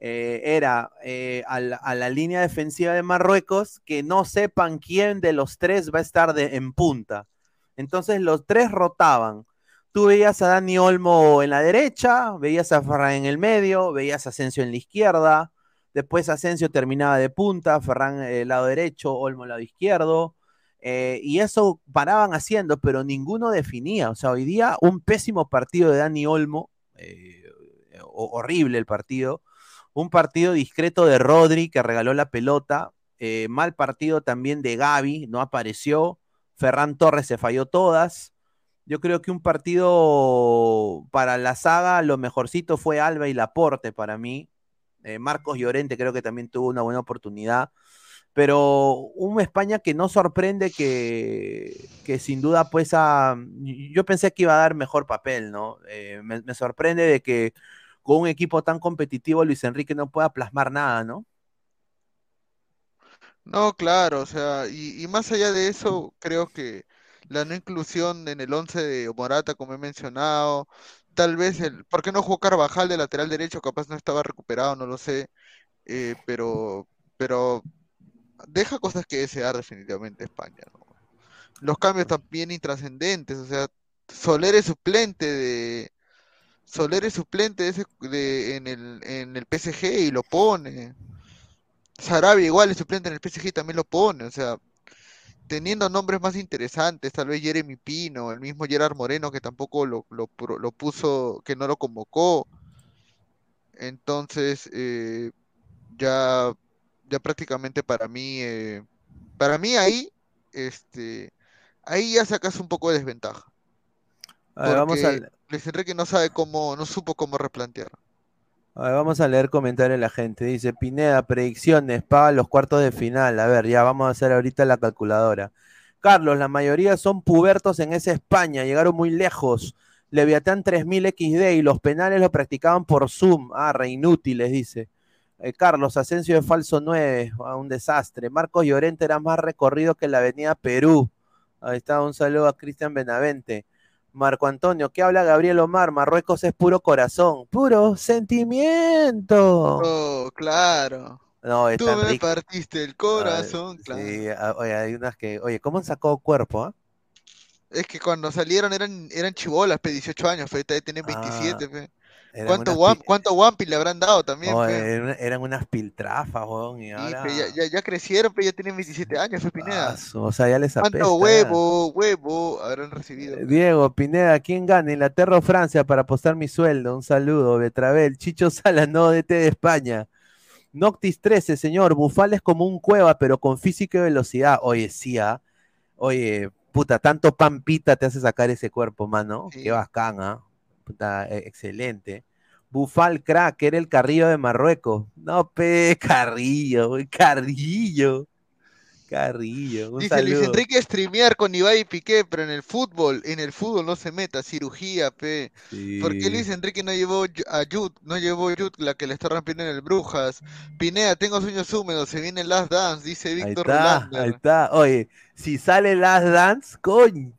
eh, era eh, a, la, línea defensiva de Marruecos que no sepan quién de los tres va a estar en punta. Entonces los tres rotaban. Tú veías a Dani Olmo en la derecha, veías a Ferran en el medio, veías a Asensio en la izquierda, después Asensio terminaba de punta, Ferran el lado derecho, Olmo el lado izquierdo, eh, y eso paraban haciendo, pero ninguno definía. O sea, hoy día un pésimo partido de Dani Olmo, eh, horrible el partido, un partido discreto de Rodri que regaló la pelota, eh, mal partido también de Gaby, no apareció. Ferran Torres se falló todas. Yo creo que un partido para la saga, lo mejorcito fue Alba y Laporte para mí. Eh, Marcos Llorente creo que también tuvo una buena oportunidad. Pero un España que no sorprende, que, sin duda, pues, a, yo pensé que iba a dar mejor papel, ¿no? Eh, me, sorprende de que con un equipo tan competitivo Luis Enrique no pueda plasmar nada, ¿no? No, claro, o sea, y más allá de eso, creo que la no inclusión en el 11 de Morata, como he mencionado, tal vez el, ¿por qué no jugó Carvajal de lateral derecho? Capaz no estaba recuperado, no lo sé, eh, pero, pero deja cosas que desear definitivamente España, ¿no? Los cambios también intrascendentes, o sea, Soler es suplente de Soler es suplente de ese, de, en el, en el PSG y lo pone. Sarabia igual es suplente en el PSG y también lo pone, o sea, teniendo nombres más interesantes, tal vez Jeremy Pino, el mismo Gerard Moreno que tampoco lo, lo, lo puso, que no lo convocó. Entonces, eh, ya, ya prácticamente para mí, eh, para mí ahí, este, ahí ya sacas un poco de desventaja. A ver, vamos Luis Enrique no sabe cómo, no supo cómo replantear. A ver, vamos a leer comentarios de la gente. Dice Pineda, predicciones para los cuartos de final. A ver, ya vamos a hacer ahorita la calculadora. Carlos, la mayoría son pubertos en esa España, llegaron muy lejos. Leviatán 3000 XD y los penales lo practicaban por Zoom. Ah, re inútiles, dice. Eh, Carlos, Asensio de falso 9, ah, un desastre. Marcos Llorente era más recorrido que la avenida Perú. Ahí está, un saludo a Cristian Benavente. Marco Antonio, ¿qué habla Gabriel Omar? Marruecos es puro corazón, puro sentimiento. Oh, claro. No, es Tú tan me rico. partiste el corazón, claro. Sí, ah, oye, hay unas que, oye, ¿cómo han sacado cuerpo? ah? Es que cuando salieron eran, eran chibolas, pe, 18 años, fe, ahorita tienen 27, pe. ¿Cuánto, guam- cuánto Wampi le habrán dado también, pe? eran, eran unas piltrafas, weón, y ahora... ya, ya, ya crecieron, pe, ya tienen 27 años, fe, Pineda. O sea, ya les apesta. ¿Cuánto huevo, huevo habrán recibido? Diego, Pineda, ¿quién gana? ¿Inglaterra o Francia para apostar mi sueldo? Un saludo, Betravel, Chicho Sala, no DT de España. Noctis 13, señor, Bufal es como un cueva, pero con física y velocidad. Oye, sí, ¿ah? Oye, puta, tanto pampita te hace sacar ese cuerpo, mano. Sí. Qué bacán, ¿ah? Puta, eh, excelente. Bufal crack, era el Carrillo de Marruecos. No, pe, <laughs> Carrillo, Carrillo. Carrillo, un Dice Luis. Enrique streamear con Ibai y Piqué, pero en el fútbol, en el fútbol no se meta, cirugía, pe. ¿Por qué Sí. Luis Enrique no llevó a Jut, no llevó Jut, la que le está rompiendo en el Brujas? Pinea, tengo sueños húmedos, se viene Last Dance, dice Ahí Víctor está, Rolander. ahí está. Oye, si sale Last Dance, coño.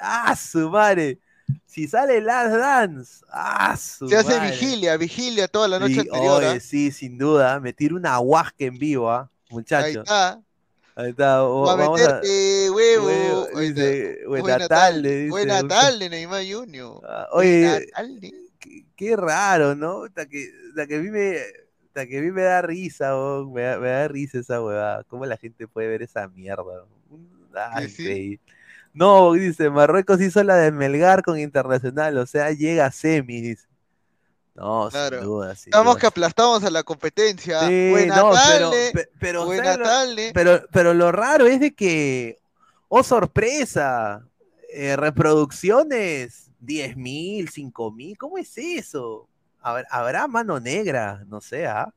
¡Ah, su madre! Si sale Last Dance, ¡ah, su Se hace madre! vigilia, vigilia toda la noche Sí, anterior. oye, ¿ah? sí, sin duda. Me tiro una huasca en vivo, ¿ah? Ahí Muchachos. está. Ahí está. Va vamos a. meterte, huevo. Huevo, Ahí dice, buena Buena tarde, dice, buena tarde, Neymar Junior. Ah, Buena Oye, tarde. qué, qué raro, ¿no? Hasta que, hasta que a mí me. hasta que a mí me da risa, me, da, me da risa esa huevada. ¿Cómo la gente puede ver esa mierda? Ah, ¿Que sí? increíble. No, dice, Marruecos hizo la de Melgar con Internacional, o sea, llega a semis. No, Claro. sin duda, sin Estamos duda. que aplastamos a la competencia. Sí, buena no, tarde. pe- pero, buena ¿sabes lo- tarde. pero, pero lo raro es de que, oh sorpresa, eh, reproducciones, 10 mil, 5 mil, ¿cómo es eso? Habrá, habrá mano negra, no sé, ¿ah?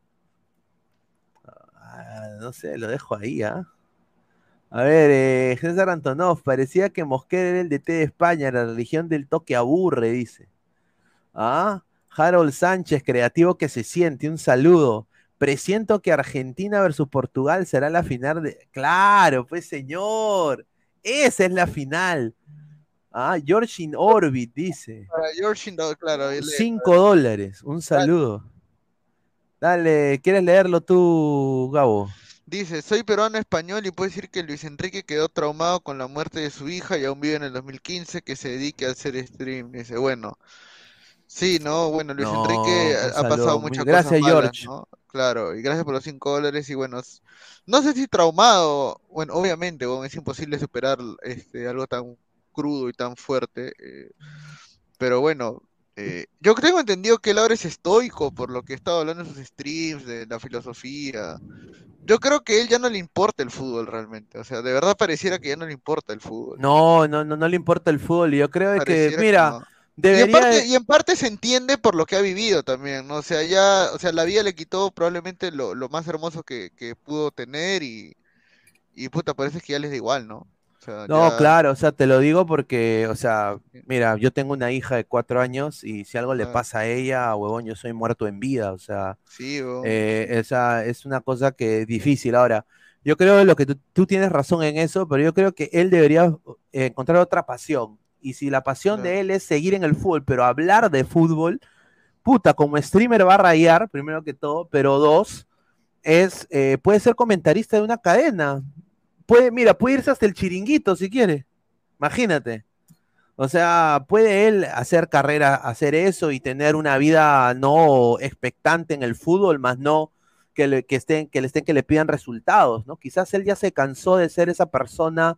Ah, no sé, lo dejo ahí, ¿ah? A ver, eh, César Antonov, parecía que Mosquera era el DT de España, la religión del toque aburre, dice. Ah, Harold Sánchez, creativo que se siente, un saludo. Presiento que Argentina versus Portugal será la final de. Claro, pues señor. Esa es la final. Ah, George in Orbit dice. Para George, no, claro. él- 5 dólares. Un saludo. Dale, ¿quieres leerlo tú, Gabo? Dice, soy peruano español y puedo decir que Luis Enrique quedó traumado con la muerte de su hija y aún vive en el 2015 que se dedique a hacer stream. Dice, bueno, sí, ¿no? Bueno, Luis No, Enrique ha, pasado muchas gracias, cosas malas, George. ¿no? Claro, y gracias por los 5 dólares y bueno, no sé si traumado, bueno, obviamente, bueno, es imposible superar este, algo tan crudo y tan fuerte, eh, pero bueno, Eh, yo tengo entendido que él ahora es estoico, por lo que he estado hablando en sus streams, de la filosofía. Yo creo que él ya no le importa el fútbol realmente. O sea, de verdad pareciera que ya no le importa el fútbol. No, no, no, no le importa el fútbol. Yo creo que, Pareciera que mira, no. Y en, debería. parte, y en parte se entiende por lo que ha vivido también, ¿no? O sea, ya, o sea, la vida le quitó probablemente lo, lo más hermoso que, que pudo tener y, y puta, parece que ya les da igual, ¿no? O sea, No, ya, claro, o sea, te lo digo porque, o sea, mira, yo tengo una hija de cuatro años y si algo le pasa a ella, huevón, yo soy muerto en vida, o sea, sí, eh, esa es una cosa que es difícil. Ahora, yo creo lo que tú, tú tienes razón en eso, pero yo creo que él debería encontrar otra pasión. Y si la pasión de él es seguir en el fútbol, pero hablar de fútbol, puta, como streamer va a rayar, primero que todo, pero dos, es, eh, puede ser comentarista de una cadena. Puede, mira, puede irse hasta el chiringuito si quiere. Imagínate. O sea, puede él hacer carrera, hacer eso y tener una vida no expectante en el fútbol, más no que le, que estén, que le estén que le pidan resultados, ¿no? Quizás él ya se cansó de ser esa persona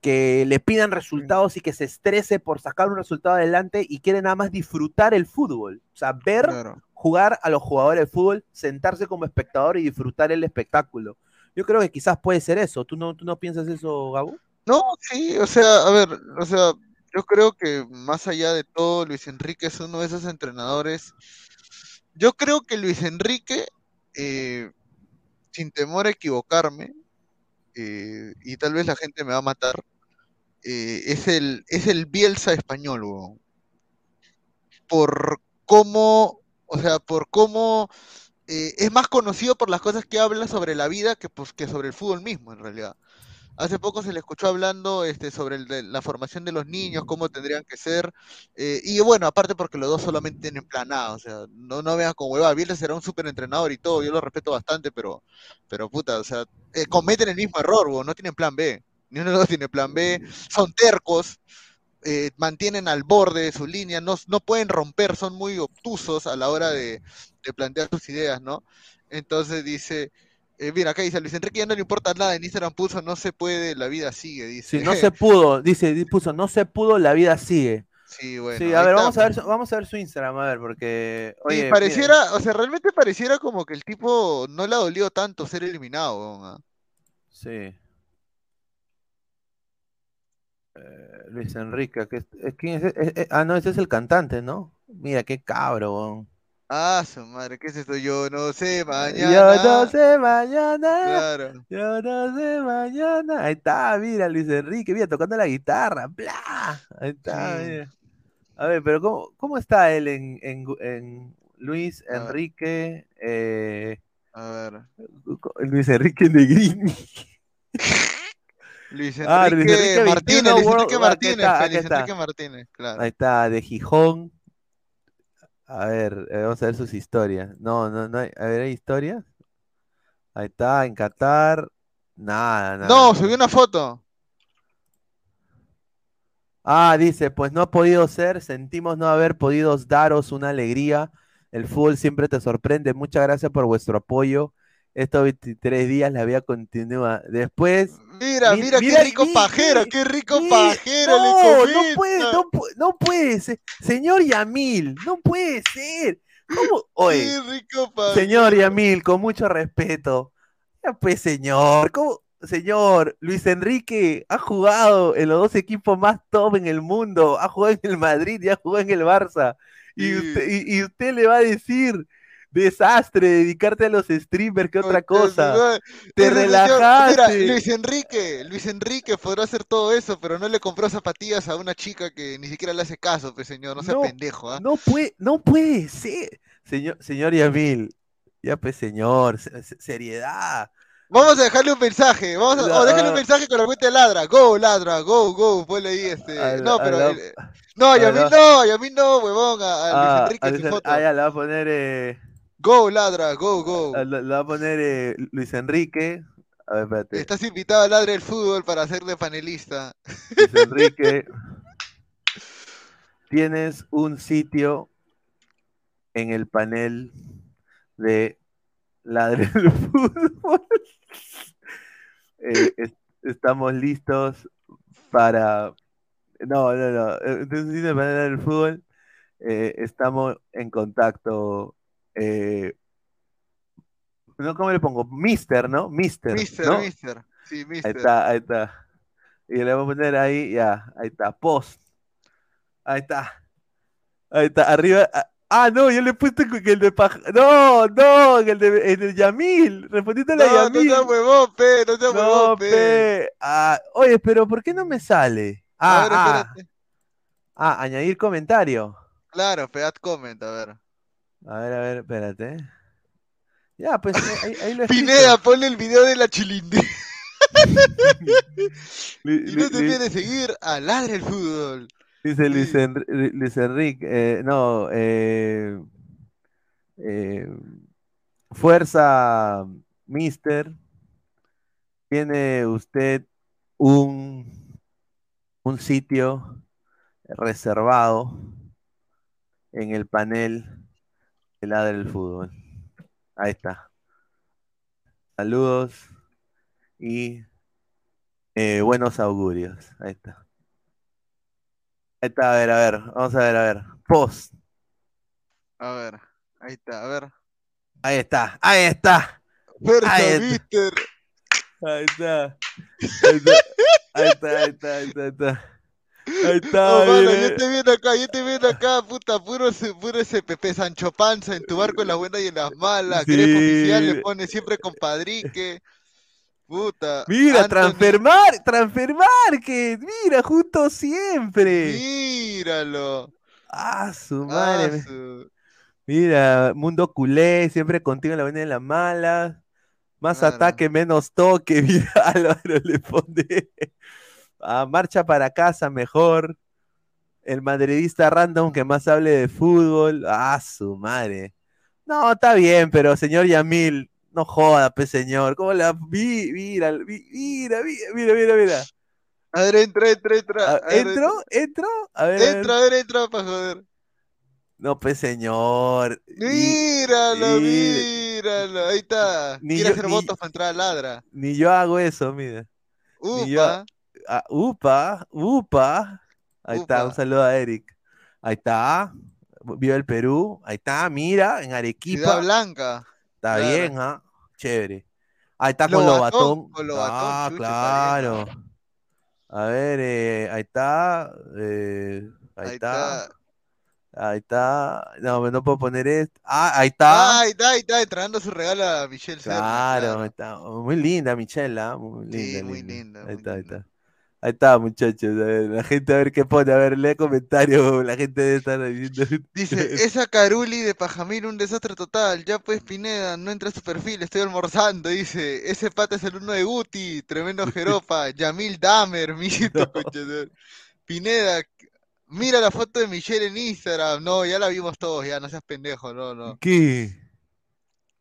que le pidan resultados y que se estrese por sacar un resultado adelante y quiere nada más disfrutar el fútbol. O sea, ver Claro. jugar a los jugadores de fútbol, sentarse como espectador y disfrutar el espectáculo. Yo creo que quizás puede ser eso. ¿Tú no, tú no piensas eso, Gabo? No, sí, o sea, a ver, o sea, yo creo que más allá de todo, Luis Enrique es uno de esos entrenadores. Yo creo que Luis Enrique, eh, sin temor a equivocarme, eh, y tal vez la gente me va a matar, eh, es el, es el Bielsa español, weón. Por cómo, o sea, por cómo eh, es más conocido por las cosas que habla sobre la vida que, pues, que sobre el fútbol mismo, en realidad. Hace poco se le escuchó hablando este, sobre el de la formación de los niños, cómo tendrían que ser. eh, y bueno, aparte porque los dos solamente tienen plan A, o sea, no, no vean con hueva. Bielsa será un súper entrenador y todo, yo lo respeto bastante, pero, pero puta, o sea, eh, cometen el mismo error, no tienen plan B. Ni uno de los dos tiene plan B, son tercos, eh, mantienen al borde de su línea, no, no pueden romper, son muy obtusos a la hora de, de plantear sus ideas, ¿no? Entonces dice, eh, mira, acá dice, Luis Enrique ya no le importa nada, en Instagram puso, no se puede, la vida sigue, dice. Si no se pudo, dice, di- puso, no se pudo, la vida sigue. Sí, bueno. sí, a ver, vamos a ver, vamos a ver su Instagram, a ver, porque. Oye, pareciera, o sea, realmente pareciera como que el tipo no le ha dolido tanto ser eliminado, weón, ah. Sí. Eh, Luis Enrique, ¿qué es- ¿quién es? ah, no, ese es el cantante, ¿no? Mira, qué cabro. Ah, su madre, ¿qué es esto? Yo no sé, Yo mañana. no sé mañana. Claro. Yo no sé mañana. Ahí está, mira, Luis Enrique, mira, tocando la guitarra. ¡Bla! Ahí está, Sí. mira. A ver, pero ¿cómo, cómo está él en, en, en Luis A ver. Enrique? eh, A ver. Luis Enrique Negrini. <laughs> Luis Ah, Luis Enrique Martínez, 21 Luis Enrique Martínez, está, Luis. Enrique Martínez, claro. Ahí está, de Gijón. A ver, eh, vamos a ver sus historias. No, no, no hay. A ver, ¿hay historias? Ahí está, en Qatar. Nada, nada. No, subió una foto. Ah, dice, pues no ha podido ser, sentimos no haber podido daros una alegría. El fútbol siempre te sorprende. Muchas gracias por vuestro apoyo. Estos 23 días la vida continúa. Después. Mira, Mi- mira, mira, qué rico pajero, qué rico pajero le No, no comenta. puede, no, no puede ser. Señor Yamil, no puede ser. ¿Cómo? Oye, Qué rico pajero. señor Yamil, con mucho respeto. Ya pues, señor, ¿cómo? Señor, Luis Enrique ha jugado en los dos equipos más top en el mundo. Ha jugado en el Madrid y ha jugado en el Barça. Y Sí. usted, y, y usted le va a decir, desastre, dedicarte a los streamers que otra cosa. madre. Te Ese señor- Mira, relajaste. Luis Enrique, Luis Enrique podrá hacer todo eso, pero no le compró zapatillas a una chica que ni siquiera le hace caso, pues señor, no sea No, pendejo, ¿ah? No puede, no puede ser. Señor, señor Yamil, ya pues señor, se- se- seriedad. Vamos a dejarle un mensaje, vamos a, No, o déjale un ah. mensaje con la cuenta de ladra, go, ladra, go, go, ponle ahí este. La- no, pero. la- <laughs> no, y a mí la- no, y a mí no, huevón, a, a Ah, Luis Enrique a su foto. ah, ya, le va a poner, eh, Go, ladra, go, go. a- le va a poner eh, Luis Enrique. A ver, espérate. Estás invitado a ladra del fútbol para ser de panelista. Luis Enrique. <laughs> Tienes un sitio en el panel de Ladre del Fútbol. <laughs> Eh, es- estamos listos para. No, no, no. eh, Tienes un sitio en el panel del fútbol. Eh, estamos en contacto. Eh, no, ¿Cómo le pongo? Mister, ¿no? Mister. Mister, ¿no? mister. Sí, Ahí mister. está, ahí está. Y le vamos a poner ahí, ya, ahí está, post. Ahí está. Ahí está, arriba. ah, Ah, no, yo le he puesto que el de paja. No, no, el de, el Yamil. Respondiéndole a No, no Yamil. seas huevón, pe, no No, huevón, pe. pe. Ah, oye, pero ¿por qué no me sale? A Ah, ver, ah, ah, añadir comentario. Claro, pe, haz comment, a ver. A ver, a ver, espérate. Ya, pues ahí, ahí lo. Pineda, ponle el video de la chilindrina. <laughs> Li- Y no te de seguir a Ladre el Fútbol. Dice Luis. Enri- Lu- Luis Enrique, eh, no, eh, eh, Fuerza Mister, tiene usted un, un sitio reservado en el panel de Ladra el Fútbol. Ahí está. Saludos y eh, buenos augurios. Ahí está. Ahí está, a ver, a ver, vamos a ver, a ver. Post. A ver, ahí está, a ver. Ahí está, ahí está. Fuerza, Ahí está. Ahí está. Ahí está, ahí está, ahí está, ahí está. Ahí está, Oh, mano, yo te viendo acá, yo te viendo acá, puta, puro, puro ese Pepe Sancho Panza en tu barco en las buenas y en las malas. Sí. Oficial le pone siempre compadrique. Puta. Mira, Anthony, transfermar, transfermar, que mira, juntos siempre. Míralo. Ah, su Ah, madre. su- Mira, mundo culé, siempre contigo en la buena y en la mala. Más ataque, menos toque. <laughs> Mira, Álvaro le pone. Ah, marcha para casa mejor. El madridista random que más hable de fútbol. Ah, su madre. No, está bien, pero señor Yamil, no joda, pe señor. ¿Cómo la vi? Mira, mira, mira, mira, mira. A ver, entra, entra, entra. A ver, ¿Entro? ¿Entro? A ver, a. Entra, a ver, entra para joder. No, pe señor. Míralo, y- míralo. Ahí está. Ni Quiere yo- hacer ni- votos para entrar a ladra. Ni yo hago eso, mira. Ni yo- Upa. Ah, upa, upa. Ahí está, un Upa. saludo a Eric. Ahí está. Viva el Perú. Ahí está, mira, en Ciudad Arequipa. Blanca. Está claro. bien, ¿ah? Chévere. Ahí está con Lobatón, con Lobatón, Ah, chucha, claro. A ver, eh, ahí está. eh, ahí, Ahí está. está. Ahí está. No, no puedo poner esto. Ah, ahí está. Ah, ahí está, ahí está, entregando su regalo a Michelle Claro, ahí está. Muy linda, Michelle, ¿ah? Muy linda, Sí, muy linda, Ahí muy está, ahí linda. está. Ahí está, muchachos. ver, la gente a ver qué pone. A ver, lee comentarios. <laughs> La gente debe estar diciendo. Dice, <laughs> esa Caruli de Pajamil, un desastre total. Ya pues, Pineda, no entra a su perfil, estoy almorzando. Dice, ese pata es el uno de Guti, tremendo <laughs> jeropa. Yamil Damer, mito, conchetumare. Pineda, mira la foto de Michelle en Instagram. No, ya la vimos todos, ya, no seas pendejo, no, no. ¿Qué?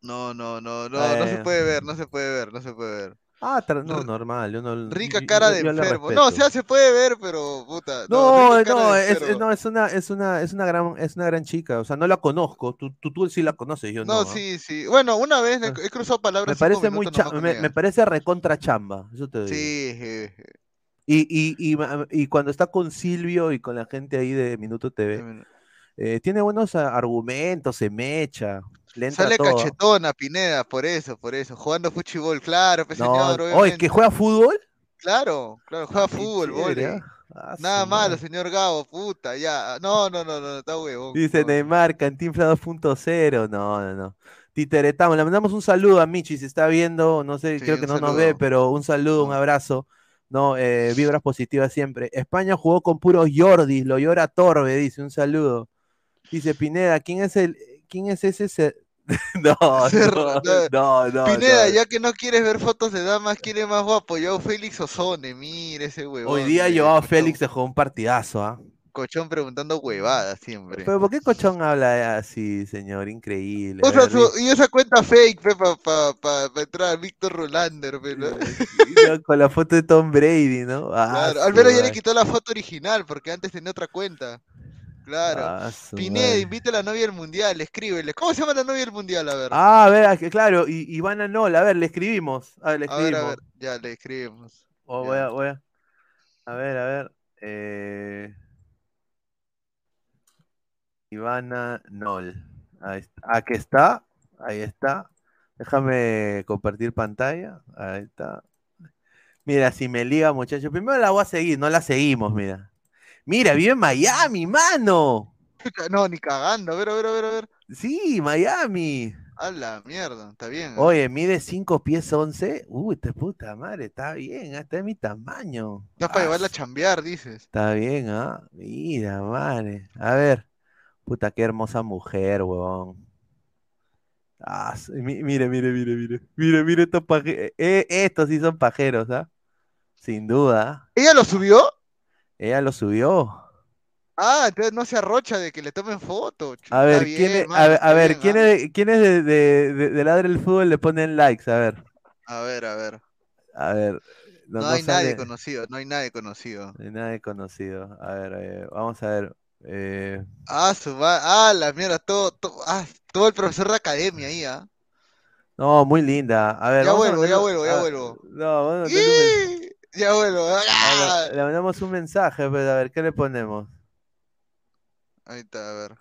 No, no, no, no, no se puede ver, no se puede ver, no se puede ver. Ah, no, normal. Yo no, Rica cara yo- de yo enfermo. No, o sea, se puede ver, pero puta. No, no, es, es- no, es una, es una, es una gran, es una gran chica. O sea, no la conozco. Tú, tú, tú sí la conoces, yo no. No, ¿ah? sí, sí. Bueno, una vez he, Ah. cruzado palabras Me parece muy me, me parece recontra chamba. Eso te digo. Sí, je, je. Y, y, y, y cuando está con Silvio y con la gente ahí de Minuto TV. Eh, tiene buenos argumentos, se mecha, le entra Sale todo. cachetona, Pineda, por eso, por eso. Jugando fuchibol, claro, pues No, señor, oye, que juega fútbol. Claro, claro, juega Ah, fútbol, chévere, vóley. ¿ah? Nada malo, señor Gabo, puta, ya. No, no, no, no, está huevón. Dice no. Neymar, Cantinfla 2.0. No, no, no. Titeretamos, le mandamos un saludo a Michi, si está viendo, no sé, Sí, creo que no nos ve, pero un saludo, un abrazo. No, eh, vibras positivas siempre. España jugó con puros Jordis, lo llora Torbe, dice, un saludo. Dice Pineda, ¿quién es el, quién es ese? se- <laughs> no, <laughs> no, no, no, Pineda, no. ya que no quieres ver fotos de damas, quiere más guapo. Yo, Félix Ozone, mire ese huevón. Hoy día Cochón- Félix se jugó un partidazo, ¿ah? Cochón preguntando huevadas siempre. Pero ¿por qué Cochón habla así, señor? Increíble. O sea, su- y esa cuenta fake, para pa, pa, pa entrar a Víctor Rolander, pe, ¿no? no, con la foto de Tom Brady, ¿no? Ah, Claro, su al menos ya le quitó la foto original, porque antes tenía otra cuenta. Claro. Ah, Pineda, madre. invita a la novia del mundial, escríbele. ¿Cómo se llama la novia del mundial? A ver. Ah, a ver, ah, claro, y Ivana Nola, a ver, le escribimos. A ver, le a ver, escribimos. a ver, ya le escribimos. Voy a, voy a. A ver, a ver. eh, Ivana Nol. Ahí está. Aquí está. Ahí está. Déjame compartir pantalla. Ahí está. Mira, si me liga, muchachos. Primero la voy a seguir, no la seguimos, mira. Mira, vive en Miami, mano. <laughs> No, ni cagando. A ver, a ver, a ver, a ver. Sí, Miami. A la mierda, está bien. ¿eh? Oye, mide 5 pies 11. Uy, esta puta madre, está bien, está de mi tamaño. Estás para Ah, llevarla a chambear, dices. Está bien, ¿ah? Mira, madre. A ver. Puta, qué hermosa mujer, weón. Ah, mire, mire, mire, mire. Mire, mire estos pajeros. estos sí son pajeros, ¿ah? Sin duda. ¿Ella lo subió? Ella lo subió. Ah, entonces no se arrocha de que le tomen foto. Chu, A ver, ¿quién bien, es, mano, a ver, a ver, bien, ¿quién ¿ah? es, quién es de, de, de- de Ladre el Fútbol le ponen likes? A ver, A ver, a ver. a ver. No, No, hay nadie sale- conocido, no hay nadie conocido. no hay nadie conocido. A ver, eh, vamos a ver. eh, Ah, su Ah, la mierda, todo, todo, ah, todo el profesor de academia ahí, ¿ah? No, muy linda. A ver, Ya vamos a vuelvo, ya vuelvo, ya a- vuelvo. No, vamos a Ya vuelvo. a ¡Ah! le mandamos un mensaje, pues, a ver, ¿qué le ponemos? Ahí está, a ver.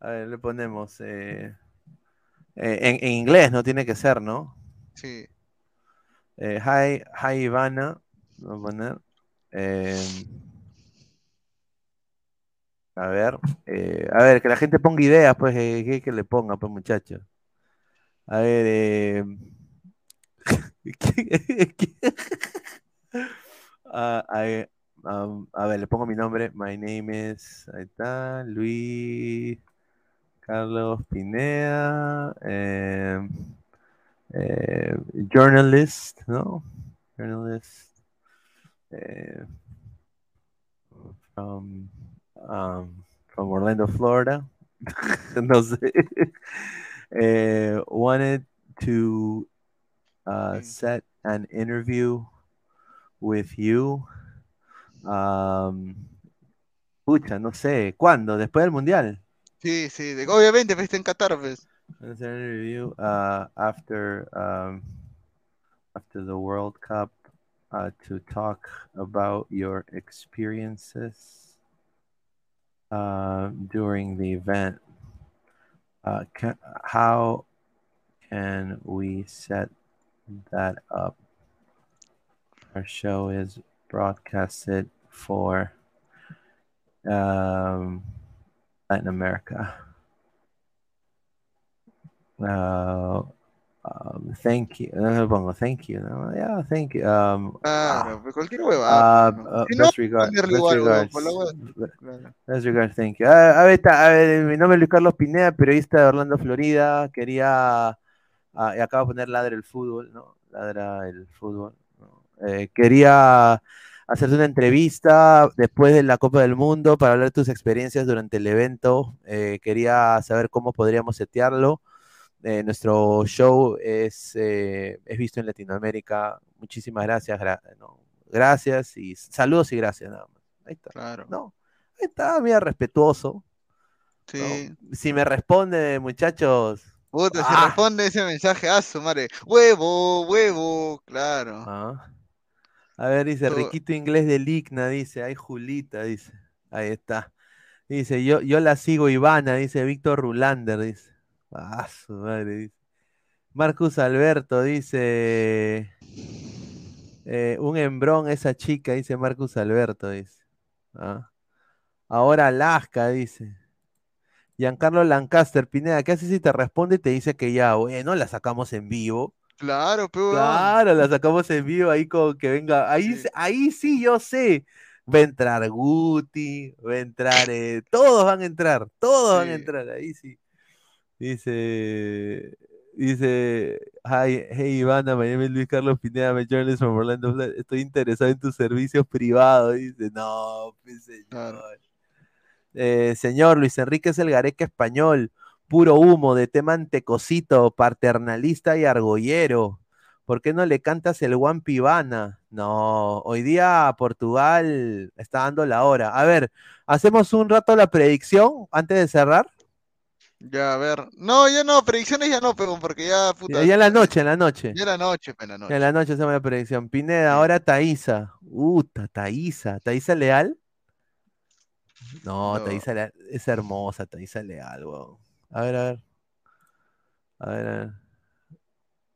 A ver, le ponemos. eh, eh, en, en inglés, no tiene que ser, ¿no? Sí. Eh, hi, hi Ivana. Voy a poner. eh, a ver, eh, a ver, que la gente ponga ideas, pues, eh, que, que le ponga, pues, muchachos. A ver, <laughs> eh, Ah, I- um, a ver, le pongo mi nombre. My name is, ahí está, Luis Carlos Pineda, eh, eh, journalist, ¿no? Journalist eh, from, um, from Orlando, Florida. <laughs> no sé. Eh, wanted to uh, Sí. set an interview with you. Um, pucha, no sé, ¿cuándo? ¿Después del Mundial? Sí, sí. de- Obviamente, en Qatar, pues. Interview uh, after um, after the World Cup uh, to talk about your experiences uh, during the event. Uh, ca how can we set that up? Our show is broadcasted for um, Latin America. Uh, um, thank you. Uh, pongo thank you. ¿no? Yeah, thank you. Um, Claro, pues cualquier huevada. uh, uh, ¿no? Si no, best Best regards. claro. Best regards, thank you. Ah, a ver, está, a ver, mi nombre es Luis Carlos Pineda, periodista de Orlando, Florida. Quería, ah, y acabo de poner ladra el fútbol, ¿no? Ladra el fútbol. Eh, quería hacerte una entrevista después de la Copa del Mundo para hablar de tus experiencias durante el evento. Eh, quería saber cómo podríamos setearlo. Eh, nuestro show es, eh, es visto en Latinoamérica. Muchísimas gracias. gra- no, gracias y saludos y gracias nada más. Ahí está. Claro. No, ahí está, mira, respetuoso. Sí. ¿no? Si me responde, muchachos. Puta, si Ah. responde ese mensaje, a su madre. Huevo, huevo, claro. ah. A ver, dice, Todo- Riquito Inglés de Ligna, dice, ay, Julita, dice. Ahí está. Dice, yo, yo la sigo Ivana, dice Víctor Rulander, dice. Ah, su madre, dice. Marcus Alberto, dice. eh, un hembrón esa chica, dice Marcus Alberto, dice. Ah. Ahora Alaska, dice. Giancarlo Lancaster, Pineda, ¿qué haces si te responde y te dice que ya, bueno, la sacamos en vivo? Claro, pero. Claro, la sacamos en vivo ahí con que venga. Ahí, Sí. ahí sí yo sé. Va a entrar Guti, va a entrar, eh, todos van a entrar, todos van a entrar, ahí sí. Dice, dice, hi, hey Ivana, my name is Luis Carlos Pineda, a journalist from Orlando. Estoy interesado en tus servicios privados. Dice, no, pues señor. Claro. Eh, señor Luis Enrique es el gareca español, puro humo, de tema antecosito, paternalista y argollero. ¿Por qué no le cantas el Juan Pivana? No, hoy día Portugal está dando la hora. A ver, hacemos un rato la predicción antes de cerrar. Ya, a ver. No, ya no, predicciones ya no, pero porque ya, puta. Ya, ya en la noche, en la noche. Ya la noche, en la noche. En la noche hacemos la predicción. Pineda, ahora Thaisa. Uta, Thaisa. ¿Thaisa Leal? No, No. Thaisa Leal es hermosa, Thaisa Leal, weón. A ver, a ver. A ver, a ver.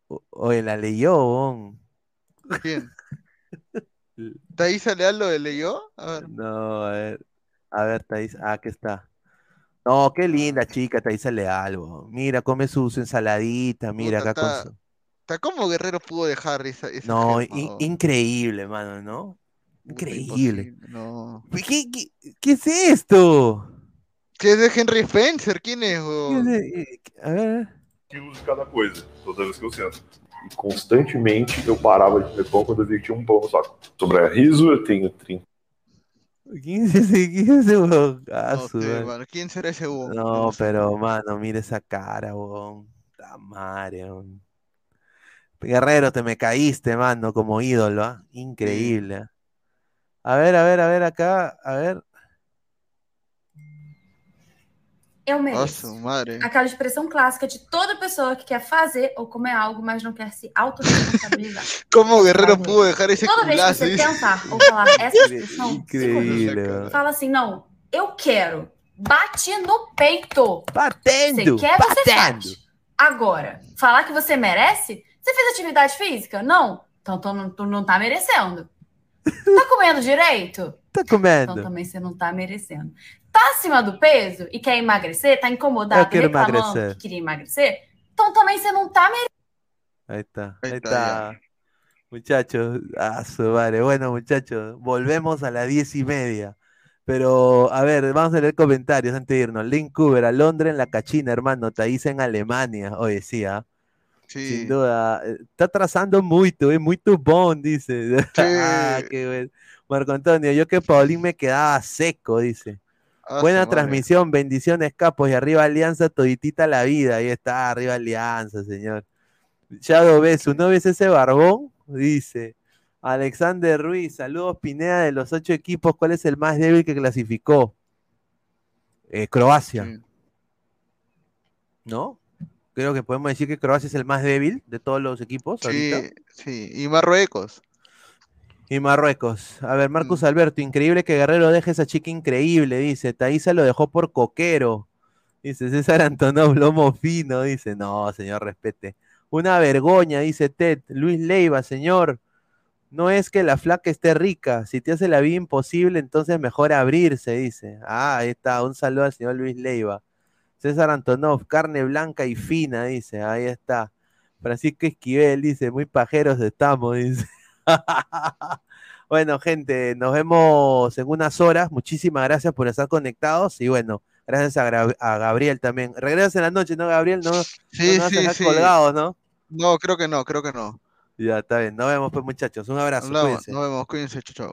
O- Oye, la leyó, weón. ¿Quién? <laughs> ¿Thaisa Leal lo leyó? A ver. No, a ver. A ver, Thaisa. Ah, aquí está. No, qué linda chica, Thaisa Leal, weón. Mira, come su, su ensaladita, mira Puta, acá con está- su. Está como Guerrero pudo dejar esa, esa No, gema, in- weón. increíble, mano, ¿no? Increíble. No. ¿Qué, qué, qué es esto? ¿Qué es de Henry Spencer? ¿Quién es, ¿Qué weón? es de- A ver. quilos de cada coisa, toda vez que eu sento. E constantemente eu parava de comer pão quando eu via que tinha um pão no saco. Sobre riso, eu tenho 30. ¿Quién ese? ¿Quién? Ah, No mano. ¿Quién será ese Hugo? No, pero mano, mira esa cara, madre, weón. Guerrero, te me caíste, mano, como ídolo, ¿ah? Increíble. ¿ah? A ver, a ver, a ver acá, a ver. Eu Nossa, mereço. madre. Aquela expressão clássica de toda pessoa que quer fazer ou comer algo, mas não quer se autorresponsabilizar. <laughs> ¿Cómo Guerrero Madre. pudo dejar ese Toda vez que você tentar ou falar essa expressão, weón. fala assim, não, eu quero. Bate no peito. Você Batendo, quer, você batendo. faz. Agora, falar que você merece? Você fez atividade física? Não. Então tu não, tu não tá merecendo. Tá comendo direito? Tá Então comendo. também você não tá merecendo. Tá acima do peso e quer emagrecer? Tá incomodado Eu quero emagrecer. que queria emagrecer? Então também você não tá merecendo. Ahí está, Ahí está. Muchachos, a su madre. Bueno, muchachos, volvemos a las diez y media. Pero, a ver, vamos a leer comentarios antes de irnos. Link Cooper, a Londres en la cachina, hermano. Thaís en Alemania. Oye, sí, ¿ah? Sí. Sin duda. Eh, Está trazando muito, es muy bon, dice. <laughs> ah, Sí. qué bueno. Marco Antonio, yo que Paulín me quedaba seco, dice. Ah, Buena madre. transmisión, bendiciones, capos. Y arriba Alianza, toditita la vida. Ahí está, arriba Alianza, señor. Shadow Besu, ¿no ves ese barbón? Dice. Alexander Ruiz, saludos Pineda de los ocho equipos. ¿Cuál es el más débil que clasificó? Eh, Croacia, Sí. ¿no? Creo que podemos decir que Croacia es el más débil de todos los equipos ahorita. Sí, sí. Y Marruecos. Y Marruecos. A ver, Marcus Mm. Alberto, increíble que Guerrero deje a esa chica increíble, dice. Thaisa lo dejó por coquero. Dice César Antonov, lomo fino, dice. No, señor, respete. Una vergoña, dice Ted. Luis Leiva, señor. No es que la flaca esté rica. Si te hace la vida imposible, entonces mejor abrirse, dice. Ah, ahí está. Un saludo al señor Luis Leiva. César Antonov, carne blanca y fina, dice. Ahí está. Francisco Esquivel dice, muy pajeros estamos, dice. <laughs> bueno, gente, nos vemos en unas horas. Muchísimas gracias por estar conectados y bueno, gracias a, Gra- a Gabriel también. Regresas en la noche, ¿no, Gabriel? No, no Sí, a sí, sí. colgados, ¿no? No, creo que no, creo que no. Ya, está bien. Nos vemos, pues, muchachos. Un abrazo. Hablamos, Cuídense. nos vemos, cuídense, chao,